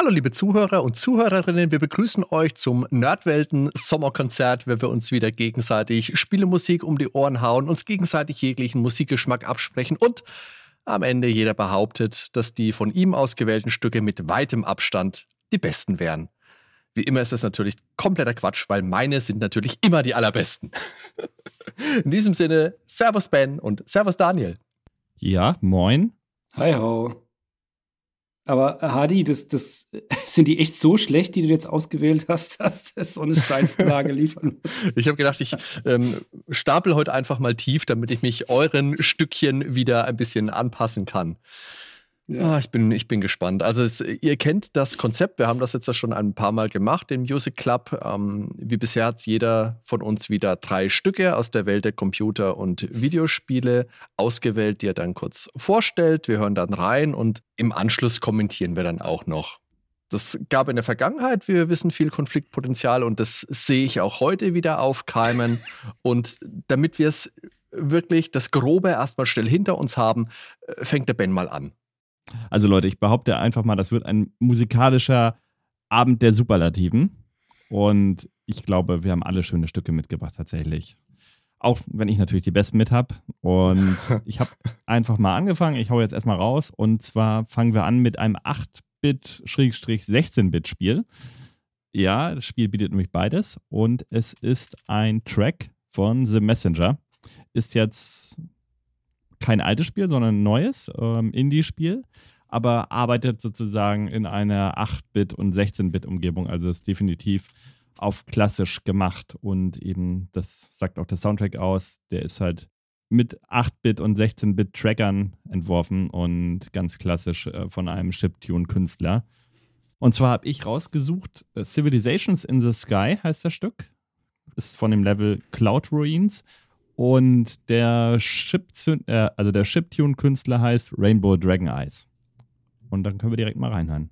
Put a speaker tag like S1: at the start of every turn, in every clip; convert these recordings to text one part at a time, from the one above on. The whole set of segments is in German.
S1: Hallo liebe Zuhörer und Zuhörerinnen, wir begrüßen euch zum Nerdwelten Sommerkonzert, where wir uns wieder gegenseitig Spielemusik um die Ohren hauen, uns gegenseitig jeglichen Musikgeschmack absprechen und am Ende jeder behauptet, dass die von ihm ausgewählten Stücke mit weitem Abstand die besten wären. Wie immer ist das natürlich kompletter Quatsch, weil meine sind natürlich immer die allerbesten. In diesem Sinne, Servus Ben und Servus Daniel.
S2: Ja, moin.
S3: Hi ho. Aber äh, Hadi, das, das, sind die echt so schlecht, die du jetzt ausgewählt hast, dass das so eine Steilvorlage liefern
S1: muss? Ich habe gedacht, ich ähm, stapel heute einfach mal tief, damit ich mich euren Stückchen wieder ein bisschen anpassen kann. Ja. Ah, ich, bin, ich bin gespannt. Also es, ihr kennt das Konzept, wir haben das jetzt schon ein paar Mal gemacht im Music Club. Ähm, wie bisher hat jeder von uns wieder drei Stücke aus der Welt der Computer- und Videospiele ausgewählt, die er dann kurz vorstellt. Wir hören dann rein und im Anschluss kommentieren wir dann auch noch. Das gab in der Vergangenheit, wie wir wissen, viel Konfliktpotenzial und das sehe ich auch heute wieder aufkeimen. und damit wir es wirklich das Grobe erstmal schnell hinter uns haben, äh, fängt der Ben mal an.
S2: Also Leute, ich behaupte einfach mal, das wird ein musikalischer Abend der Superlativen. Und ich glaube, wir haben alle schöne Stücke mitgebracht tatsächlich. Auch wenn ich natürlich die besten mit habe. Und ich habe einfach mal angefangen. Ich hau jetzt erstmal raus. Und zwar fangen wir an mit einem 8-Bit-16-Bit-Spiel. Ja, das Spiel bietet nämlich beides. Und es ist ein Track von The Messenger. Ist jetzt kein altes Spiel, sondern ein neues ähm, Indie-Spiel, aber arbeitet sozusagen in einer 8-Bit- und 16-Bit-Umgebung. Also ist definitiv auf klassisch gemacht und eben, das sagt auch der Soundtrack aus, der ist halt mit 8-Bit- und 16-Bit-Trackern entworfen und ganz klassisch äh, von einem Chiptune-Künstler. Und zwar habe ich rausgesucht, äh, Civilizations in the Sky heißt das Stück. Ist von dem Level Cloud Ruins und der Chip, äh, also Chiptune-Künstler heißt Rainbow Dragon Eyes. Und dann können wir direkt mal reinhören.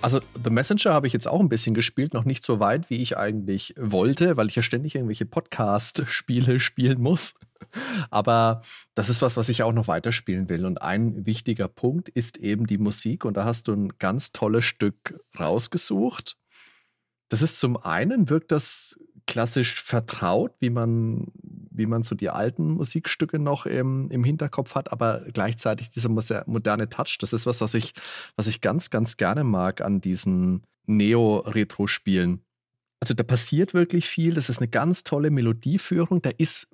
S1: Also The Messenger habe ich jetzt auch ein bisschen gespielt, noch nicht so weit, wie ich eigentlich wollte, weil ich ja ständig irgendwelche Podcast-Spiele spielen muss. Aber das ist was, was ich auch noch weiterspielen will. Und ein wichtiger Punkt ist eben die Musik. Und da hast du ein ganz tolles Stück rausgesucht. Das ist zum einen, wirkt das klassisch vertraut, wie man wie man so die alten Musikstücke noch im, im Hinterkopf hat, aber gleichzeitig dieser moderne Touch, das ist was, was ich, was ich ganz, ganz gerne mag an diesen Neo-Retro-Spielen. Also da passiert wirklich viel, das ist eine ganz tolle Melodieführung, da ist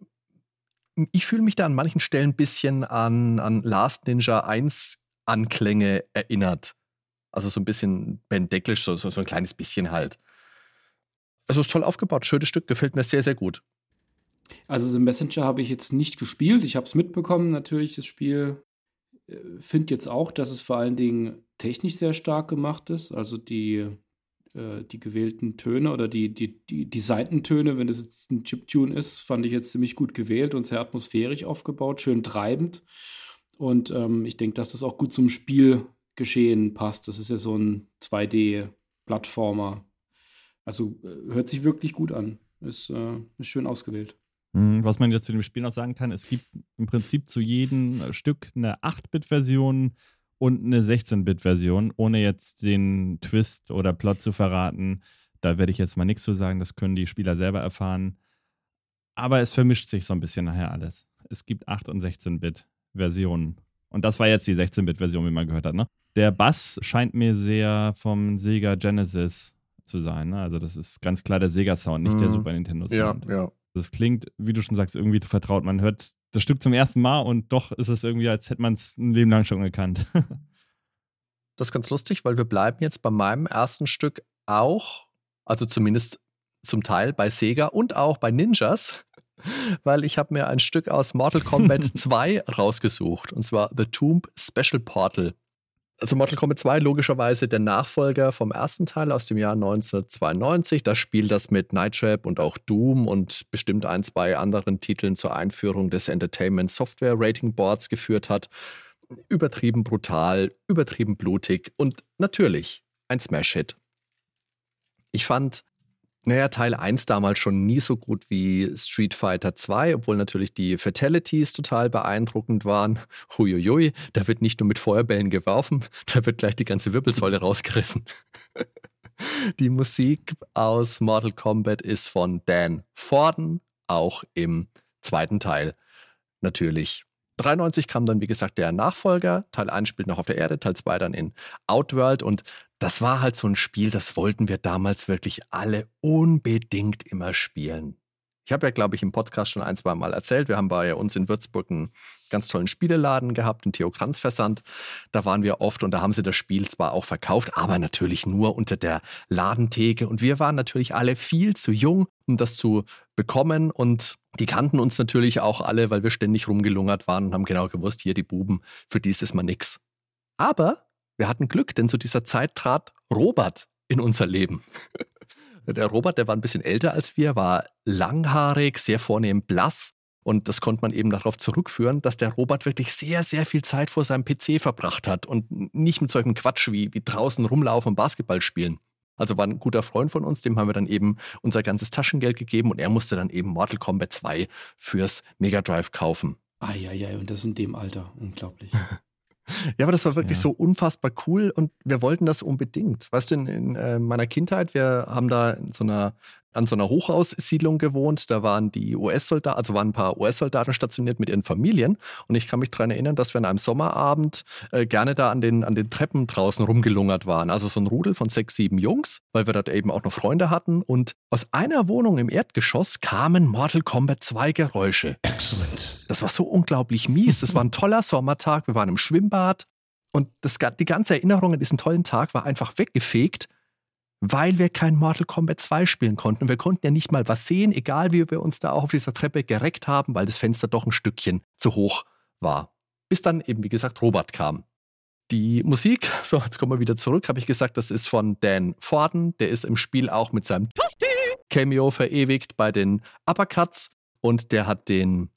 S1: ich fühle mich da an manchen Stellen ein bisschen an, an Last Ninja 1 Anklänge erinnert. Also so ein bisschen Ben Decklisch, so, so, so ein kleines bisschen halt. Also ist toll aufgebaut, schönes Stück, gefällt mir sehr, sehr gut.
S3: Also The Messenger habe ich jetzt nicht gespielt. Ich habe es mitbekommen, natürlich, das Spiel. Äh, finde jetzt auch, dass es vor allen Dingen technisch sehr stark gemacht ist. Also die, äh, die gewählten Töne oder die, die, die, die Seitentöne, wenn das jetzt ein Chiptune ist, fand ich jetzt ziemlich gut gewählt und sehr atmosphärisch aufgebaut, schön treibend. Und ähm, ich denke, dass das auch gut zum Spielgeschehen passt. Das ist ja so ein 2D-Plattformer. Also äh, hört sich wirklich gut an. Ist, äh, ist schön ausgewählt.
S2: Hm, was man jetzt zu dem Spiel noch sagen kann, es gibt im Prinzip zu jedem Stück eine 8-Bit-Version und eine 16-Bit-Version, ohne jetzt den Twist oder Plot zu verraten. Da werde ich jetzt mal nichts zu sagen, das können die Spieler selber erfahren. Aber es vermischt sich so ein bisschen nachher alles. Es gibt 8 und 16-Bit Versionen. Und das war jetzt die 16-Bit-Version, wie man gehört hat. Ne? Der Bass scheint mir sehr vom Sega Genesis zu sein. Ne? Also das ist ganz klar der Sega-Sound, nicht mm. der mhm. Super Nintendo-Sound.
S1: Ja, ja.
S2: Das klingt, wie du schon sagst, irgendwie vertraut. Man hört das Stück zum ersten Mal und doch ist es irgendwie, als hätte man es ein Leben lang schon gekannt.
S1: das ist ganz lustig, weil wir bleiben jetzt bei meinem ersten Stück auch, also zumindest zum Teil bei Sega und auch bei Ninjas weil ich habe mir ein Stück aus Mortal Kombat 2 rausgesucht, und zwar The Tomb Special Portal. Also Mortal Kombat 2 logischerweise der Nachfolger vom ersten Teil aus dem Jahr 1992. Das Spiel, das mit Night Trap und auch Doom und bestimmt ein, zwei anderen Titeln zur Einführung des Entertainment Software Rating Boards geführt hat. Übertrieben brutal, übertrieben blutig und natürlich ein Smash-Hit. Ich fand naja, Teil 1 damals schon nie so gut wie Street Fighter 2, obwohl natürlich die Fatalities total beeindruckend waren. Huiuiui, da wird nicht nur mit Feuerbällen geworfen, da wird gleich die ganze Wirbelsäule rausgerissen. die Musik aus Mortal Kombat ist von Dan Forden, auch im zweiten Teil natürlich 93 kam dann, wie gesagt, der Nachfolger. Teil 1 spielt noch auf der Erde, Teil 2 dann in Outworld. Und das war halt so ein Spiel, das wollten wir damals wirklich alle unbedingt immer spielen. Ich habe ja, glaube ich, im Podcast schon ein, zwei Mal erzählt, wir haben bei uns in Würzburg einen ganz tollen Spieleladen gehabt, einen Theo Kranz Versand. Da waren wir oft und da haben sie das Spiel zwar auch verkauft, aber natürlich nur unter der Ladentheke. Und wir waren natürlich alle viel zu jung, um das zu bekommen. Und die kannten uns natürlich auch alle, weil wir ständig rumgelungert waren und haben genau gewusst, hier die Buben, für die ist es mal nix. Aber wir hatten Glück, denn zu dieser Zeit trat Robert in unser Leben. Der Robert, der war ein bisschen älter als wir, war langhaarig, sehr vornehm blass. Und das konnte man eben darauf zurückführen, dass der Robert wirklich sehr, sehr viel Zeit vor seinem PC verbracht hat und nicht mit solchem Quatsch wie, wie draußen rumlaufen und Basketball spielen. Also war ein guter Freund von uns, dem haben wir dann eben unser ganzes Taschengeld gegeben und er musste dann eben Mortal Kombat 2 fürs Mega Drive kaufen.
S3: Eieiei, und das in dem Alter. Unglaublich.
S1: Ja, aber das war wirklich ja. so unfassbar cool und wir wollten das unbedingt. Weißt du, in, in äh, meiner Kindheit, wir haben da in so einer, an so einer Hochhaussiedlung gewohnt. Da waren die US-Soldaten, also waren ein paar US-Soldaten stationiert mit ihren Familien. Und ich kann mich daran erinnern, dass wir an einem Sommerabend äh, gerne da an den, an den Treppen draußen rumgelungert waren. Also so ein Rudel von sechs, sieben Jungs, weil wir dort eben auch noch Freunde hatten. Und aus einer Wohnung im Erdgeschoss kamen Mortal Kombat 2 Geräusche. Excellent. Das war so unglaublich mies. Das war ein toller Sommertag. Wir waren im Schwimmbad. Und das, die ganze Erinnerung an diesen tollen Tag war einfach weggefegt weil wir kein Mortal Kombat 2 spielen konnten. Wir konnten ja nicht mal was sehen, egal wie wir uns da auch auf dieser Treppe gereckt haben, weil das Fenster doch ein Stückchen zu hoch war. Bis dann eben, wie gesagt, Robert kam. Die Musik, so, jetzt kommen wir wieder zurück, habe ich gesagt, das ist von Dan Forden. Der ist im Spiel auch mit seinem Cameo verewigt bei den Uppercuts und der hat den,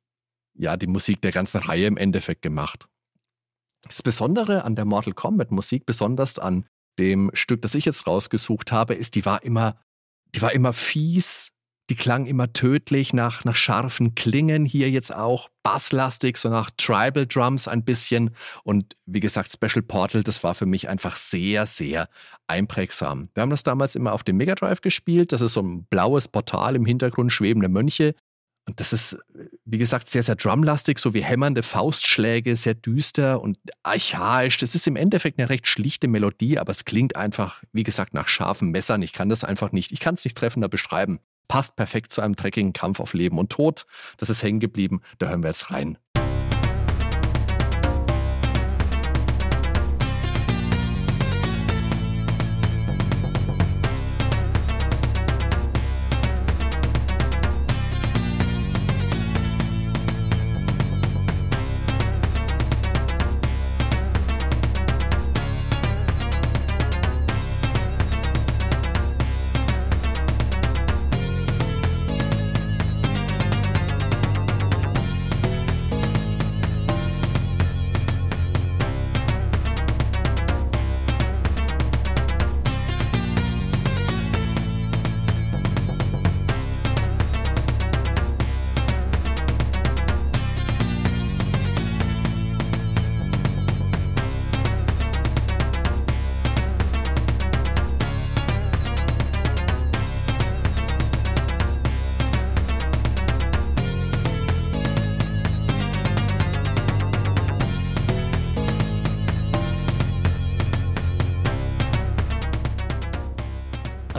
S1: ja, die Musik der ganzen Reihe im Endeffekt gemacht. Das Besondere an der Mortal Kombat Musik, besonders an dem Stück, das ich jetzt rausgesucht habe, ist, die war immer, die war immer fies, die klang immer tödlich nach, nach scharfen Klingen, hier jetzt auch basslastig, so nach Tribal Drums ein bisschen. Und wie gesagt, Special Portal, das war für mich einfach sehr, sehr einprägsam. Wir haben das damals immer auf dem Mega Drive gespielt. Das ist so ein blaues Portal im Hintergrund, schwebende Mönche. Und das ist, wie gesagt, sehr, sehr drumlastig, so wie hämmernde Faustschläge, sehr düster und archaisch. Das ist im Endeffekt eine recht schlichte Melodie, aber es klingt einfach, wie gesagt, nach scharfen Messern. Ich kann das einfach nicht, ich kann es nicht treffender beschreiben. Passt perfekt zu einem dreckigen Kampf auf Leben und Tod. Das ist hängen geblieben. Da hören wir jetzt rein.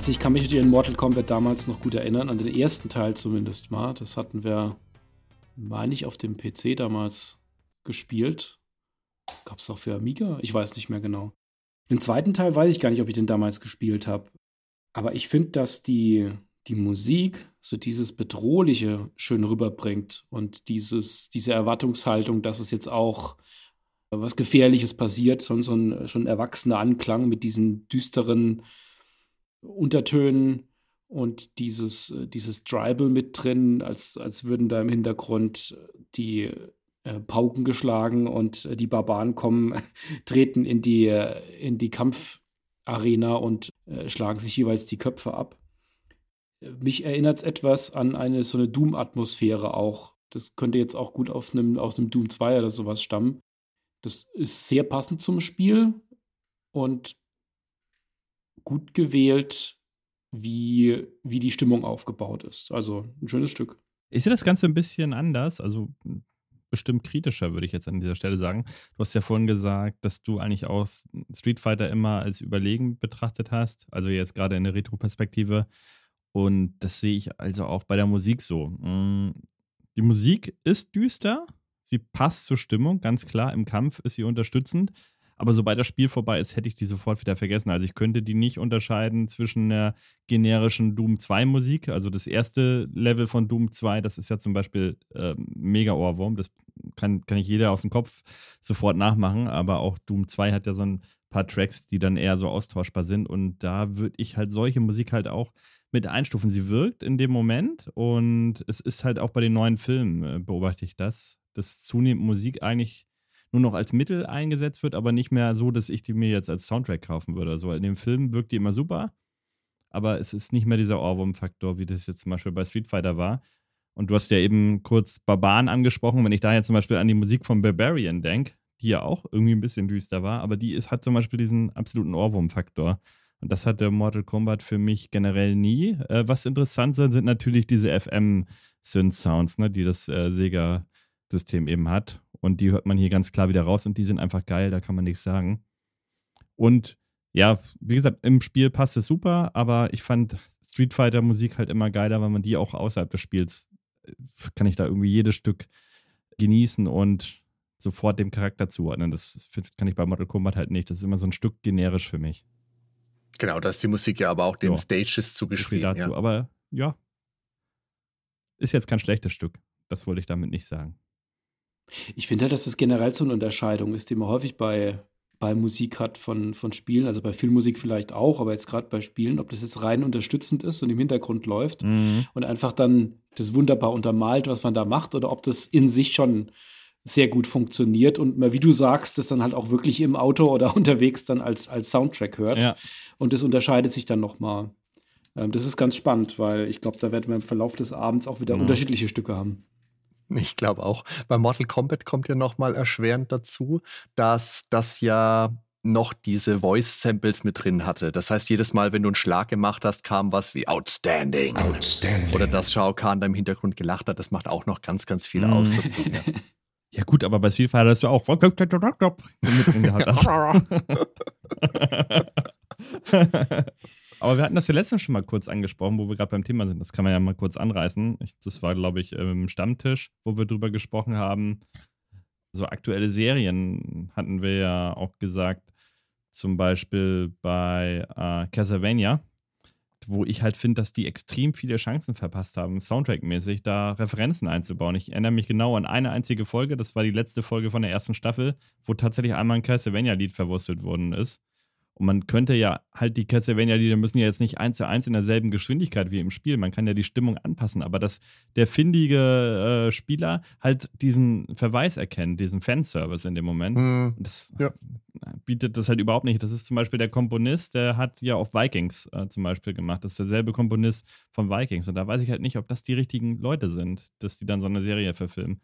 S3: Also ich kann mich an Mortal Kombat damals noch gut erinnern, an den ersten Teil zumindest mal. Das hatten wir, meine ich, auf dem PC damals gespielt. Gab es auch für Amiga? Ich weiß nicht mehr genau. Den zweiten Teil weiß ich gar nicht, ob ich den damals gespielt habe. Aber ich finde, dass die, die Musik so dieses Bedrohliche schön rüberbringt und dieses, diese Erwartungshaltung, dass es jetzt auch was Gefährliches passiert, so, so ein schon erwachsener Anklang mit diesen düsteren Untertönen und dieses, äh, dieses Tribal mit drin, als, als würden da im Hintergrund die äh, Pauken geschlagen und äh, die Barbaren kommen, treten in die, äh, in die Kampfarena und äh, schlagen sich jeweils die Köpfe ab. Mich erinnert es etwas an eine so eine Doom-Atmosphäre auch. Das könnte jetzt auch gut aus einem, aus einem Doom 2 oder sowas stammen. Das ist sehr passend zum Spiel und gut gewählt, wie, wie die Stimmung aufgebaut ist. Also ein schönes Stück.
S2: Ist ja das Ganze ein bisschen anders? Also bestimmt kritischer, würde ich jetzt an dieser Stelle sagen. Du hast ja vorhin gesagt, dass du eigentlich auch Street Fighter immer als überlegen betrachtet hast, also jetzt gerade in der Retro-Perspektive. Und das sehe ich also auch bei der Musik so. Mm, die Musik ist düster, sie passt zur Stimmung, ganz klar. Im Kampf ist sie unterstützend. Aber sobald das Spiel vorbei ist, hätte ich die sofort wieder vergessen. Also ich könnte die nicht unterscheiden zwischen der generischen Doom 2 Musik. Also das erste Level von Doom 2, das ist ja zum Beispiel äh, mega Ohrwurm. Das kann, kann ich jeder aus dem Kopf sofort nachmachen. Aber auch Doom 2 hat ja so ein paar Tracks, die dann eher so austauschbar sind. Und da würde ich halt solche Musik halt auch mit einstufen. Sie wirkt in dem Moment und es ist halt auch bei den neuen Filmen, äh, beobachte ich das, dass zunehmend Musik eigentlich nur noch als Mittel eingesetzt wird, aber nicht mehr so, dass ich die mir jetzt als Soundtrack kaufen würde. Also in dem Film wirkt die immer super, aber es ist nicht mehr dieser Ohrwurm-Faktor, wie das jetzt zum Beispiel bei Street Fighter war. Und du hast ja eben kurz Barbaren angesprochen, wenn ich da jetzt zum Beispiel an die Musik von Barbarian denke, die ja auch irgendwie ein bisschen düster war, aber die ist, hat zum Beispiel diesen absoluten Ohrwurm-Faktor. Und das hat der Mortal Kombat für mich generell nie. Äh, was interessant sind, sind natürlich diese FM-Synth-Sounds, ne, die das äh, Sega-System eben hat. Und die hört man hier ganz klar wieder raus und die sind einfach geil, da kann man nichts sagen. Und ja, wie gesagt, im Spiel passt es super, aber ich fand Street Fighter Musik halt immer geiler, weil man die auch außerhalb des Spiels äh, kann ich da irgendwie jedes Stück genießen und sofort dem Charakter zuordnen. Das kann ich bei Mortal Kombat halt nicht. Das ist immer so ein Stück generisch für mich.
S1: Genau, da ist die Musik ja aber auch den ja. Stages zugeschrieben.
S2: Dazu. Ja. Aber ja, ist jetzt kein schlechtes Stück. Das wollte ich damit nicht sagen.
S3: Ich finde halt, dass das generell so eine Unterscheidung ist, die man häufig bei, bei Musik hat von, von Spielen, also bei Filmmusik vielleicht auch, aber jetzt gerade bei Spielen, ob das jetzt rein unterstützend ist und im Hintergrund läuft mhm. und einfach dann das wunderbar untermalt, was man da macht, oder ob das in sich schon sehr gut funktioniert und man, wie du sagst, das dann halt auch wirklich im Auto oder unterwegs dann als, als Soundtrack hört. Ja. Und das unterscheidet sich dann nochmal. Ähm, das ist ganz spannend, weil ich glaube, da werden wir im Verlauf des Abends auch wieder mhm. unterschiedliche Stücke haben.
S1: Ich glaube auch. Bei Mortal Kombat kommt ja nochmal erschwerend dazu, dass das ja noch diese Voice-Samples mit drin hatte. Das heißt, jedes Mal, wenn du einen Schlag gemacht hast, kam was wie Outstanding. Outstanding. Oder dass Shao Kahn da im Hintergrund gelacht hat. Das macht auch noch ganz, ganz viel aus mhm. dazu. Ja.
S2: ja. gut, aber bei Street Fighter hast du auch mit drin gehabt. Aber wir hatten das ja letztens schon mal kurz angesprochen, wo wir gerade beim Thema sind. Das kann man ja mal kurz anreißen. Ich, das war, glaube ich, im Stammtisch, wo wir drüber gesprochen haben. So aktuelle Serien hatten wir ja auch gesagt, zum Beispiel bei äh, Castlevania, wo ich halt finde, dass die extrem viele Chancen verpasst haben, Soundtrack-mäßig da Referenzen einzubauen. Ich erinnere mich genau an eine einzige Folge, das war die letzte Folge von der ersten Staffel, wo tatsächlich einmal ein Castlevania-Lied verwurstelt worden ist. Und man könnte ja halt die Castlevania-Lieder müssen ja jetzt nicht eins zu eins in derselben Geschwindigkeit wie im Spiel. Man kann ja die Stimmung anpassen, aber dass der findige äh, Spieler halt diesen Verweis erkennt, diesen Fanservice in dem Moment, mhm. das ja. bietet das halt überhaupt nicht. Das ist zum Beispiel der Komponist, der hat ja auch Vikings äh, zum Beispiel gemacht. Das ist derselbe Komponist von Vikings. Und da weiß ich halt nicht, ob das die richtigen Leute sind, dass die dann so eine Serie verfilmen.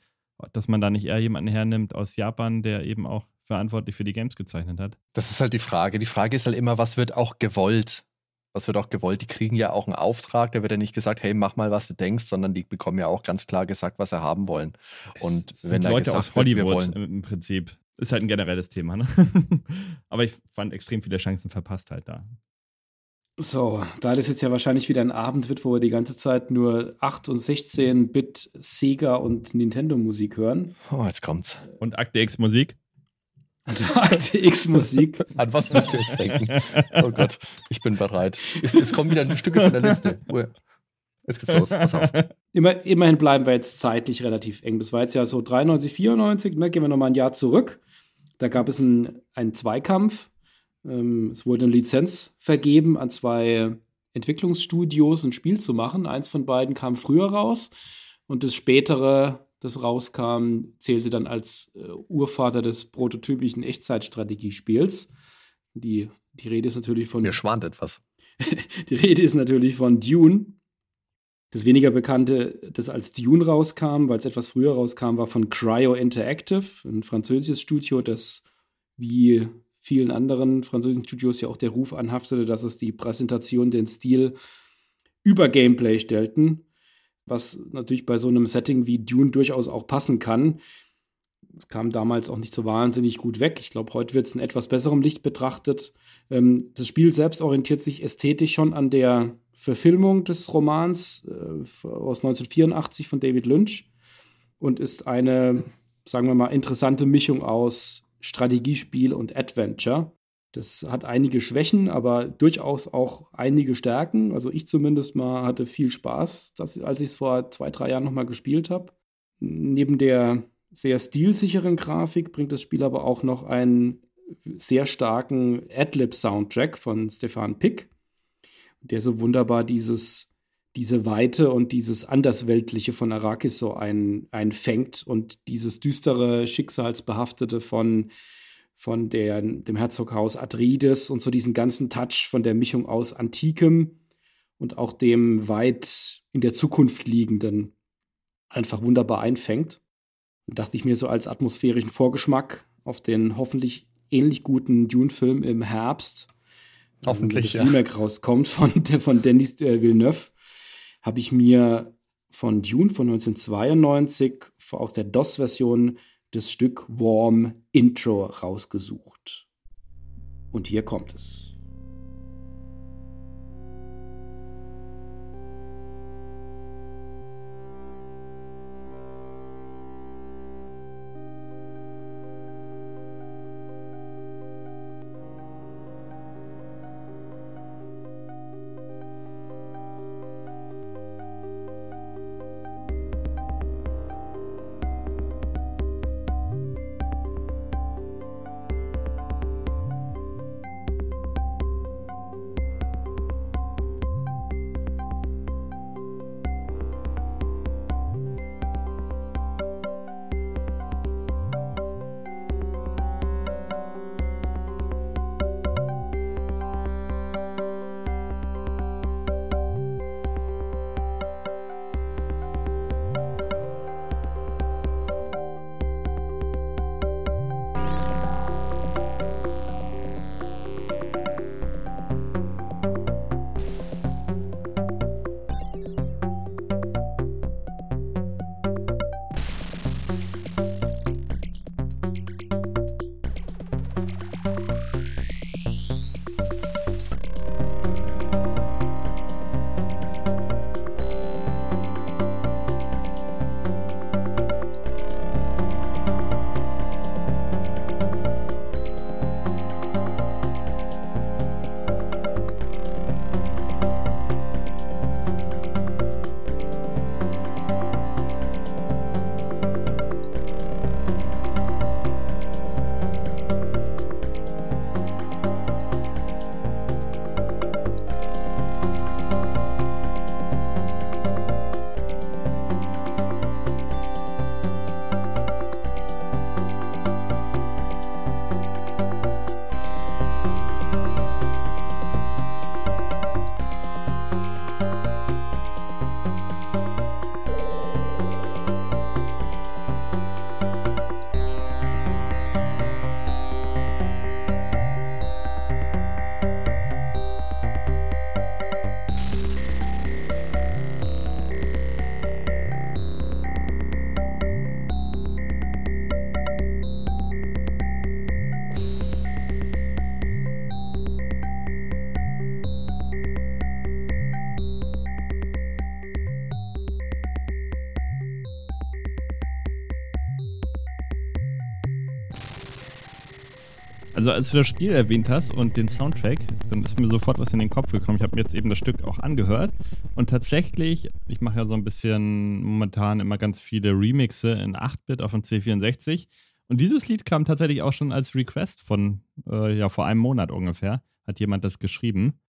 S2: Dass man da nicht eher jemanden hernimmt aus Japan, der eben auch verantwortlich für die Games gezeichnet hat.
S1: Das ist halt die Frage. Die Frage ist halt immer, was wird auch gewollt? Was wird auch gewollt? Die kriegen ja auch einen Auftrag, da wird ja nicht gesagt, hey, mach mal, was du denkst, sondern die bekommen ja auch ganz klar gesagt, was sie haben wollen. Und
S2: es wenn Leute gesagt aus Hollywood wird, wollen, im Prinzip. Ist halt ein generelles Thema, ne? Aber ich fand extrem viele Chancen verpasst halt da.
S3: So, da das jetzt ja wahrscheinlich wieder ein Abend wird, wo wir die ganze Zeit nur 8 und 16-Bit Sega und Nintendo Musik hören.
S1: Oh, jetzt kommt's.
S2: Und Akte X Musik?
S3: Akte X Musik.
S1: An was müsst ihr jetzt denken? Oh Gott, ich bin bereit. Jetzt, jetzt kommen wieder Stücke von der Liste. Jetzt geht's los. Pass auf.
S3: Immer, immerhin bleiben wir jetzt zeitlich relativ eng. Das war jetzt ja so 93, 94. Ne? Gehen wir nochmal ein Jahr zurück. Da gab es einen, einen Zweikampf. Ähm, es wurde eine Lizenz vergeben an zwei Entwicklungsstudios, ein Spiel zu machen. Eins von beiden kam früher raus und das spätere das rauskam, zählte dann als äh, Urvater des prototypischen Echtzeitstrategiespiels. Die, die Rede ist natürlich von.
S1: Mir schwant etwas.
S3: die Rede ist natürlich von Dune. Das weniger bekannte, das als Dune rauskam, weil es etwas früher rauskam, war von Cryo Interactive, ein französisches Studio, das wie vielen anderen französischen Studios ja auch der Ruf anhaftete, dass es die Präsentation, den Stil über Gameplay stellten was natürlich bei so einem Setting wie Dune durchaus auch passen kann. Es kam damals auch nicht so wahnsinnig gut weg. Ich glaube, heute wird es in etwas besserem Licht betrachtet. Ähm, das Spiel selbst orientiert sich ästhetisch schon an der Verfilmung des Romans äh, aus 1984 von David Lynch und ist eine, sagen wir mal, interessante Mischung aus Strategiespiel und Adventure. Das hat einige Schwächen, aber durchaus auch einige Stärken. Also ich zumindest mal hatte viel Spaß, dass, als ich es vor zwei, drei Jahren nochmal gespielt habe. Neben der sehr stilsicheren Grafik bringt das Spiel aber auch noch einen sehr starken Adlib-Soundtrack von Stefan Pick, der so wunderbar dieses, diese Weite und dieses Andersweltliche von Arrakis so ein, einfängt und dieses düstere, schicksalsbehaftete von von der, dem Herzoghaus Adrides und so diesen ganzen Touch von der Mischung aus Antikem und auch dem weit in der Zukunft liegenden einfach wunderbar einfängt. Und dachte ich mir so als atmosphärischen Vorgeschmack auf den hoffentlich ähnlich guten Dune-Film im Herbst,
S1: hoffentlich
S3: das ja. Remake rauskommt von, von Denis äh, Villeneuve, habe ich mir von Dune von 1992 aus der DOS-Version das Stück Warm Intro rausgesucht. Und hier kommt es.
S2: Also als du das Spiel erwähnt hast und den Soundtrack, dann ist mir sofort was in den Kopf gekommen. Ich habe mir jetzt eben das Stück auch angehört und tatsächlich, ich mache ja so ein bisschen momentan immer ganz viele Remixe in 8-Bit auf dem C64 und dieses Lied kam tatsächlich auch schon als Request von, äh, ja, vor einem Monat ungefähr, hat jemand das geschrieben.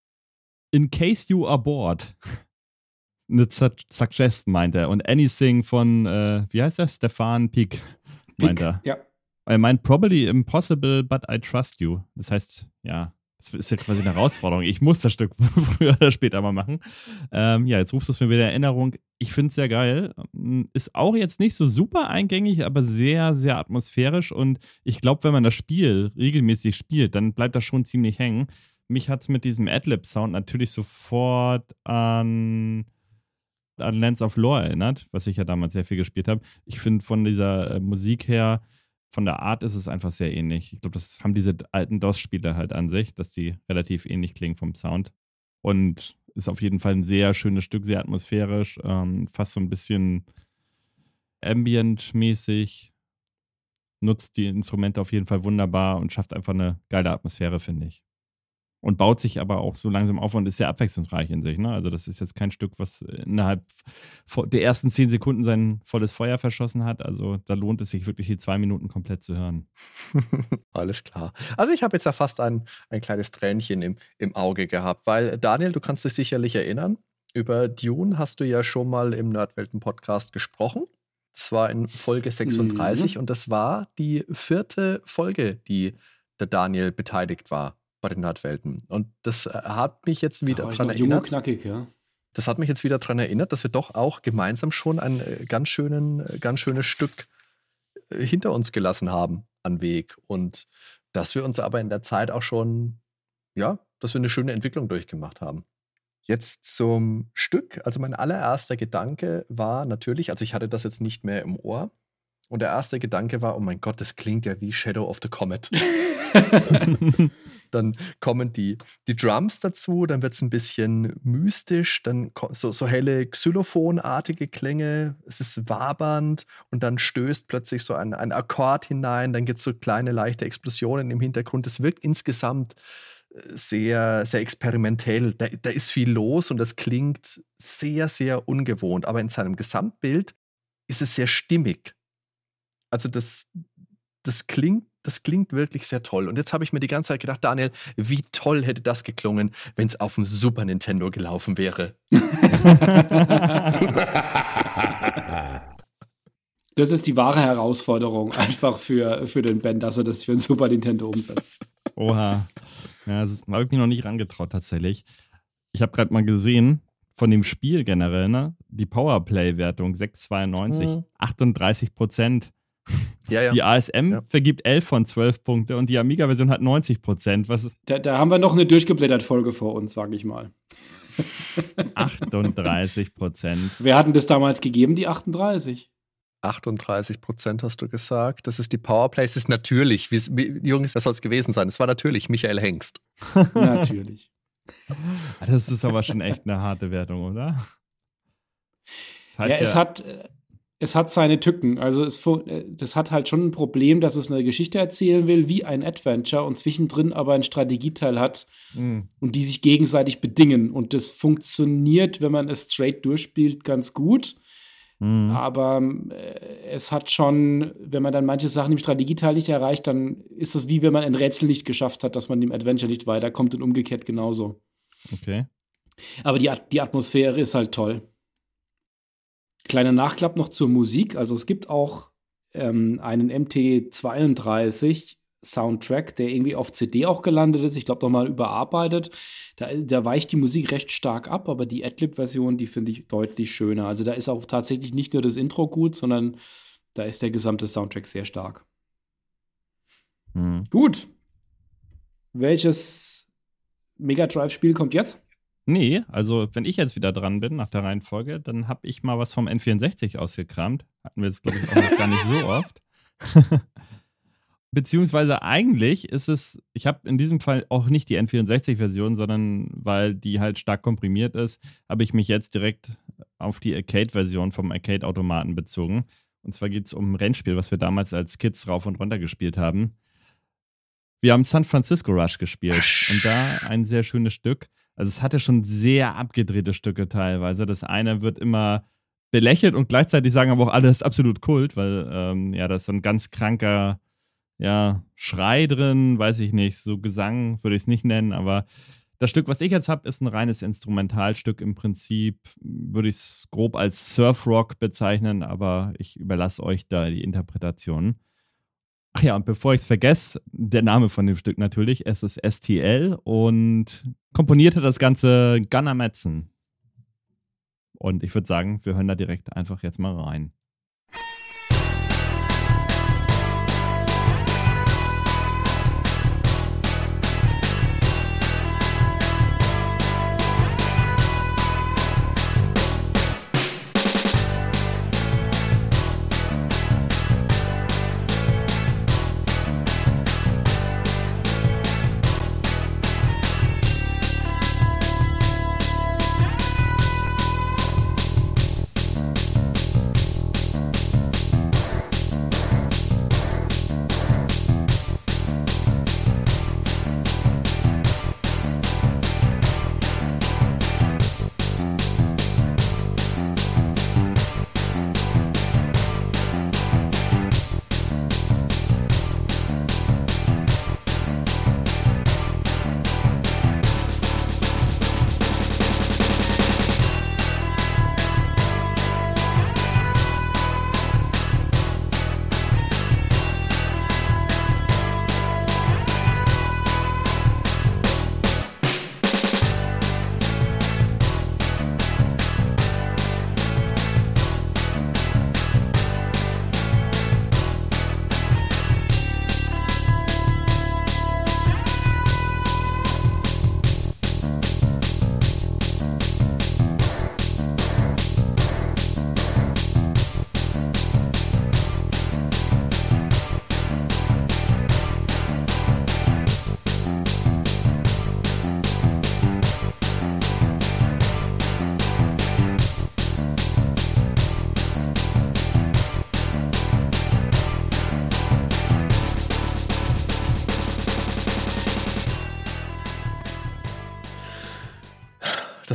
S2: In case you are bored. Eine Suggest meint er und Anything von, äh, wie heißt er? Stefan Pieck meint er.
S3: Ja.
S2: Er meint probably impossible, but I trust you. Das heißt, ja, das ist ja quasi eine Herausforderung. Ich muss das Stück früher oder später mal machen. Ähm, ja, jetzt rufst du es mir wieder in Erinnerung. Ich finde es sehr geil. Ist auch jetzt nicht so super eingängig, aber sehr, sehr atmosphärisch. Und ich glaube, wenn man das Spiel regelmäßig spielt, dann bleibt das schon ziemlich hängen. Mich hat es mit diesem Adlib-Sound natürlich sofort an an Lands of Lore erinnert, was ich ja damals sehr viel gespielt habe. Ich finde von dieser äh, Musik her von der Art ist es einfach sehr ähnlich. Ich glaube, das haben diese alten DOS-Spiele halt an sich, dass die relativ ähnlich klingen vom Sound. Und ist auf jeden Fall ein sehr schönes Stück, sehr atmosphärisch, ähm, fast so ein bisschen ambient-mäßig. Nutzt die Instrumente auf jeden Fall wunderbar und schafft einfach eine geile Atmosphäre, finde ich und baut sich aber auch so langsam auf und ist sehr abwechslungsreich in sich. Ne? Also das ist jetzt kein Stück, was innerhalb der ersten zehn Sekunden sein volles Feuer verschossen hat. Also da lohnt es sich wirklich die zwei Minuten komplett zu hören.
S1: Alles klar. Also ich habe jetzt ja fast ein, ein kleines Tränchen im, im Auge gehabt, weil Daniel, du kannst dich sicherlich erinnern, über Dune hast du ja schon mal im Nerdwelten-Podcast gesprochen. Das war in Folge 36 mhm. und das war die vierte Folge, die der Daniel beteiligt war bei den Nerdwelten. Und das äh, hat mich jetzt wieder daran erinnert.
S3: knackig, ja.
S1: Das hat mich jetzt wieder daran erinnert, dass wir doch auch gemeinsam schon ein äh, ganz, schönen, äh, ganz schönes Stück hinter uns gelassen haben an Weg. Und dass wir uns aber in der Zeit auch schon, ja, dass wir eine schöne Entwicklung durchgemacht haben. Jetzt zum Stück. Also mein allererster Gedanke war natürlich, also ich hatte das jetzt nicht mehr im Ohr. Und der erste Gedanke war, oh mein Gott, das klingt ja wie Shadow of the Comet. dann kommen die, die Drums dazu, dann wird es ein bisschen mystisch, dann so, so helle Xylophonartige Klänge, es ist wabernd und dann stößt plötzlich so ein, ein Akkord hinein, dann gibt es so kleine leichte Explosionen im Hintergrund. Es wirkt insgesamt äh, sehr, sehr experimentell. Da, da ist viel los und das klingt sehr, sehr ungewohnt, aber in seinem Gesamtbild ist es sehr stimmig. Also das, das klingt das klingt wirklich sehr toll. Und jetzt habe ich mir die ganze Zeit gedacht, Daniel, wie toll hätte das geklungen, wenn es auf dem Super Nintendo gelaufen wäre.
S3: Das ist die wahre Herausforderung einfach für, für den Ben, dass er das für ein Super Nintendo umsetzt.
S2: Oha. Ja, das habe ich mir noch nicht rangetraut tatsächlich. Ich habe gerade mal gesehen, von dem Spiel generell, ne? Die Powerplay-Wertung 6,92, mhm. 38 Prozent. Ja, ja. Die ASM ja. vergibt 11 von 12 Punkte und die Amiga-Version hat 90 Prozent.
S3: Da, da, haben wir noch eine durchgeblättert Folge vor uns, sage ich mal.
S2: 38 Prozent.
S3: Wer hat denn das damals gegeben, die 38?
S1: 38 Prozent hast du gesagt. Das ist die Powerplay. Es ist natürlich, wie, wie Jungs, das soll es gewesen sein. Es war natürlich Michael Hengst.
S3: natürlich.
S2: Das ist aber schon echt eine harte Wertung, oder?
S3: Das heißt ja, es ja, hat äh, es hat seine Tücken. Also es, äh, das hat halt schon ein Problem, dass es eine Geschichte erzählen will, wie ein Adventure und zwischendrin aber ein Strategieteil hat mhm. und die sich gegenseitig bedingen. Und das funktioniert, wenn man es straight durchspielt, ganz gut. Mhm. Aber äh, es hat schon, wenn man dann manche Sachen im Strategieteil nicht erreicht, dann ist es wie wenn man ein Rätsel nicht geschafft hat, dass man im Adventure nicht weiterkommt und umgekehrt genauso.
S2: Okay.
S3: Aber die, die Atmosphäre ist halt toll. Kleiner Nachklapp noch zur Musik. Also es gibt auch ähm, einen MT32 Soundtrack, der irgendwie auf CD auch gelandet ist. Ich glaube, nochmal überarbeitet. Da, da, weicht die Musik recht stark ab, aber die Adlib-Version, die finde ich deutlich schöner. Also da ist auch tatsächlich nicht nur das Intro gut, sondern da ist der gesamte Soundtrack sehr stark. Mhm. Gut. Welches Mega Drive-Spiel kommt jetzt?
S2: Nee, also wenn ich jetzt wieder dran bin nach der Reihenfolge, dann habe ich mal was vom N64 ausgekramt. Hatten wir jetzt, glaube ich, auch noch gar nicht so oft. Beziehungsweise eigentlich ist es, ich habe in diesem Fall auch nicht die N64-Version, sondern weil die halt stark komprimiert ist, habe ich mich jetzt direkt auf die Arcade-Version vom Arcade-Automaten bezogen. Und zwar geht es um ein Rennspiel, was wir damals als Kids rauf und runter gespielt haben. Wir haben San Francisco Rush gespielt und da ein sehr schönes Stück. Also es hatte schon sehr abgedrehte Stücke teilweise. Das eine wird immer belächelt und gleichzeitig sagen aber auch alle, das ist absolut Kult, weil ähm, ja, da ist so ein ganz kranker ja, Schrei drin, weiß ich nicht, so Gesang würde ich es nicht nennen, aber das Stück, was ich jetzt habe, ist ein reines Instrumentalstück. Im Prinzip würde ich es grob als Surfrock bezeichnen, aber ich überlasse euch da die Interpretation. Ach ja, und bevor ich es vergesse, der Name von dem Stück natürlich, es ist STL und komponiert hat das Ganze Gunnar Metzen. Und ich würde sagen, wir hören da direkt einfach jetzt mal rein.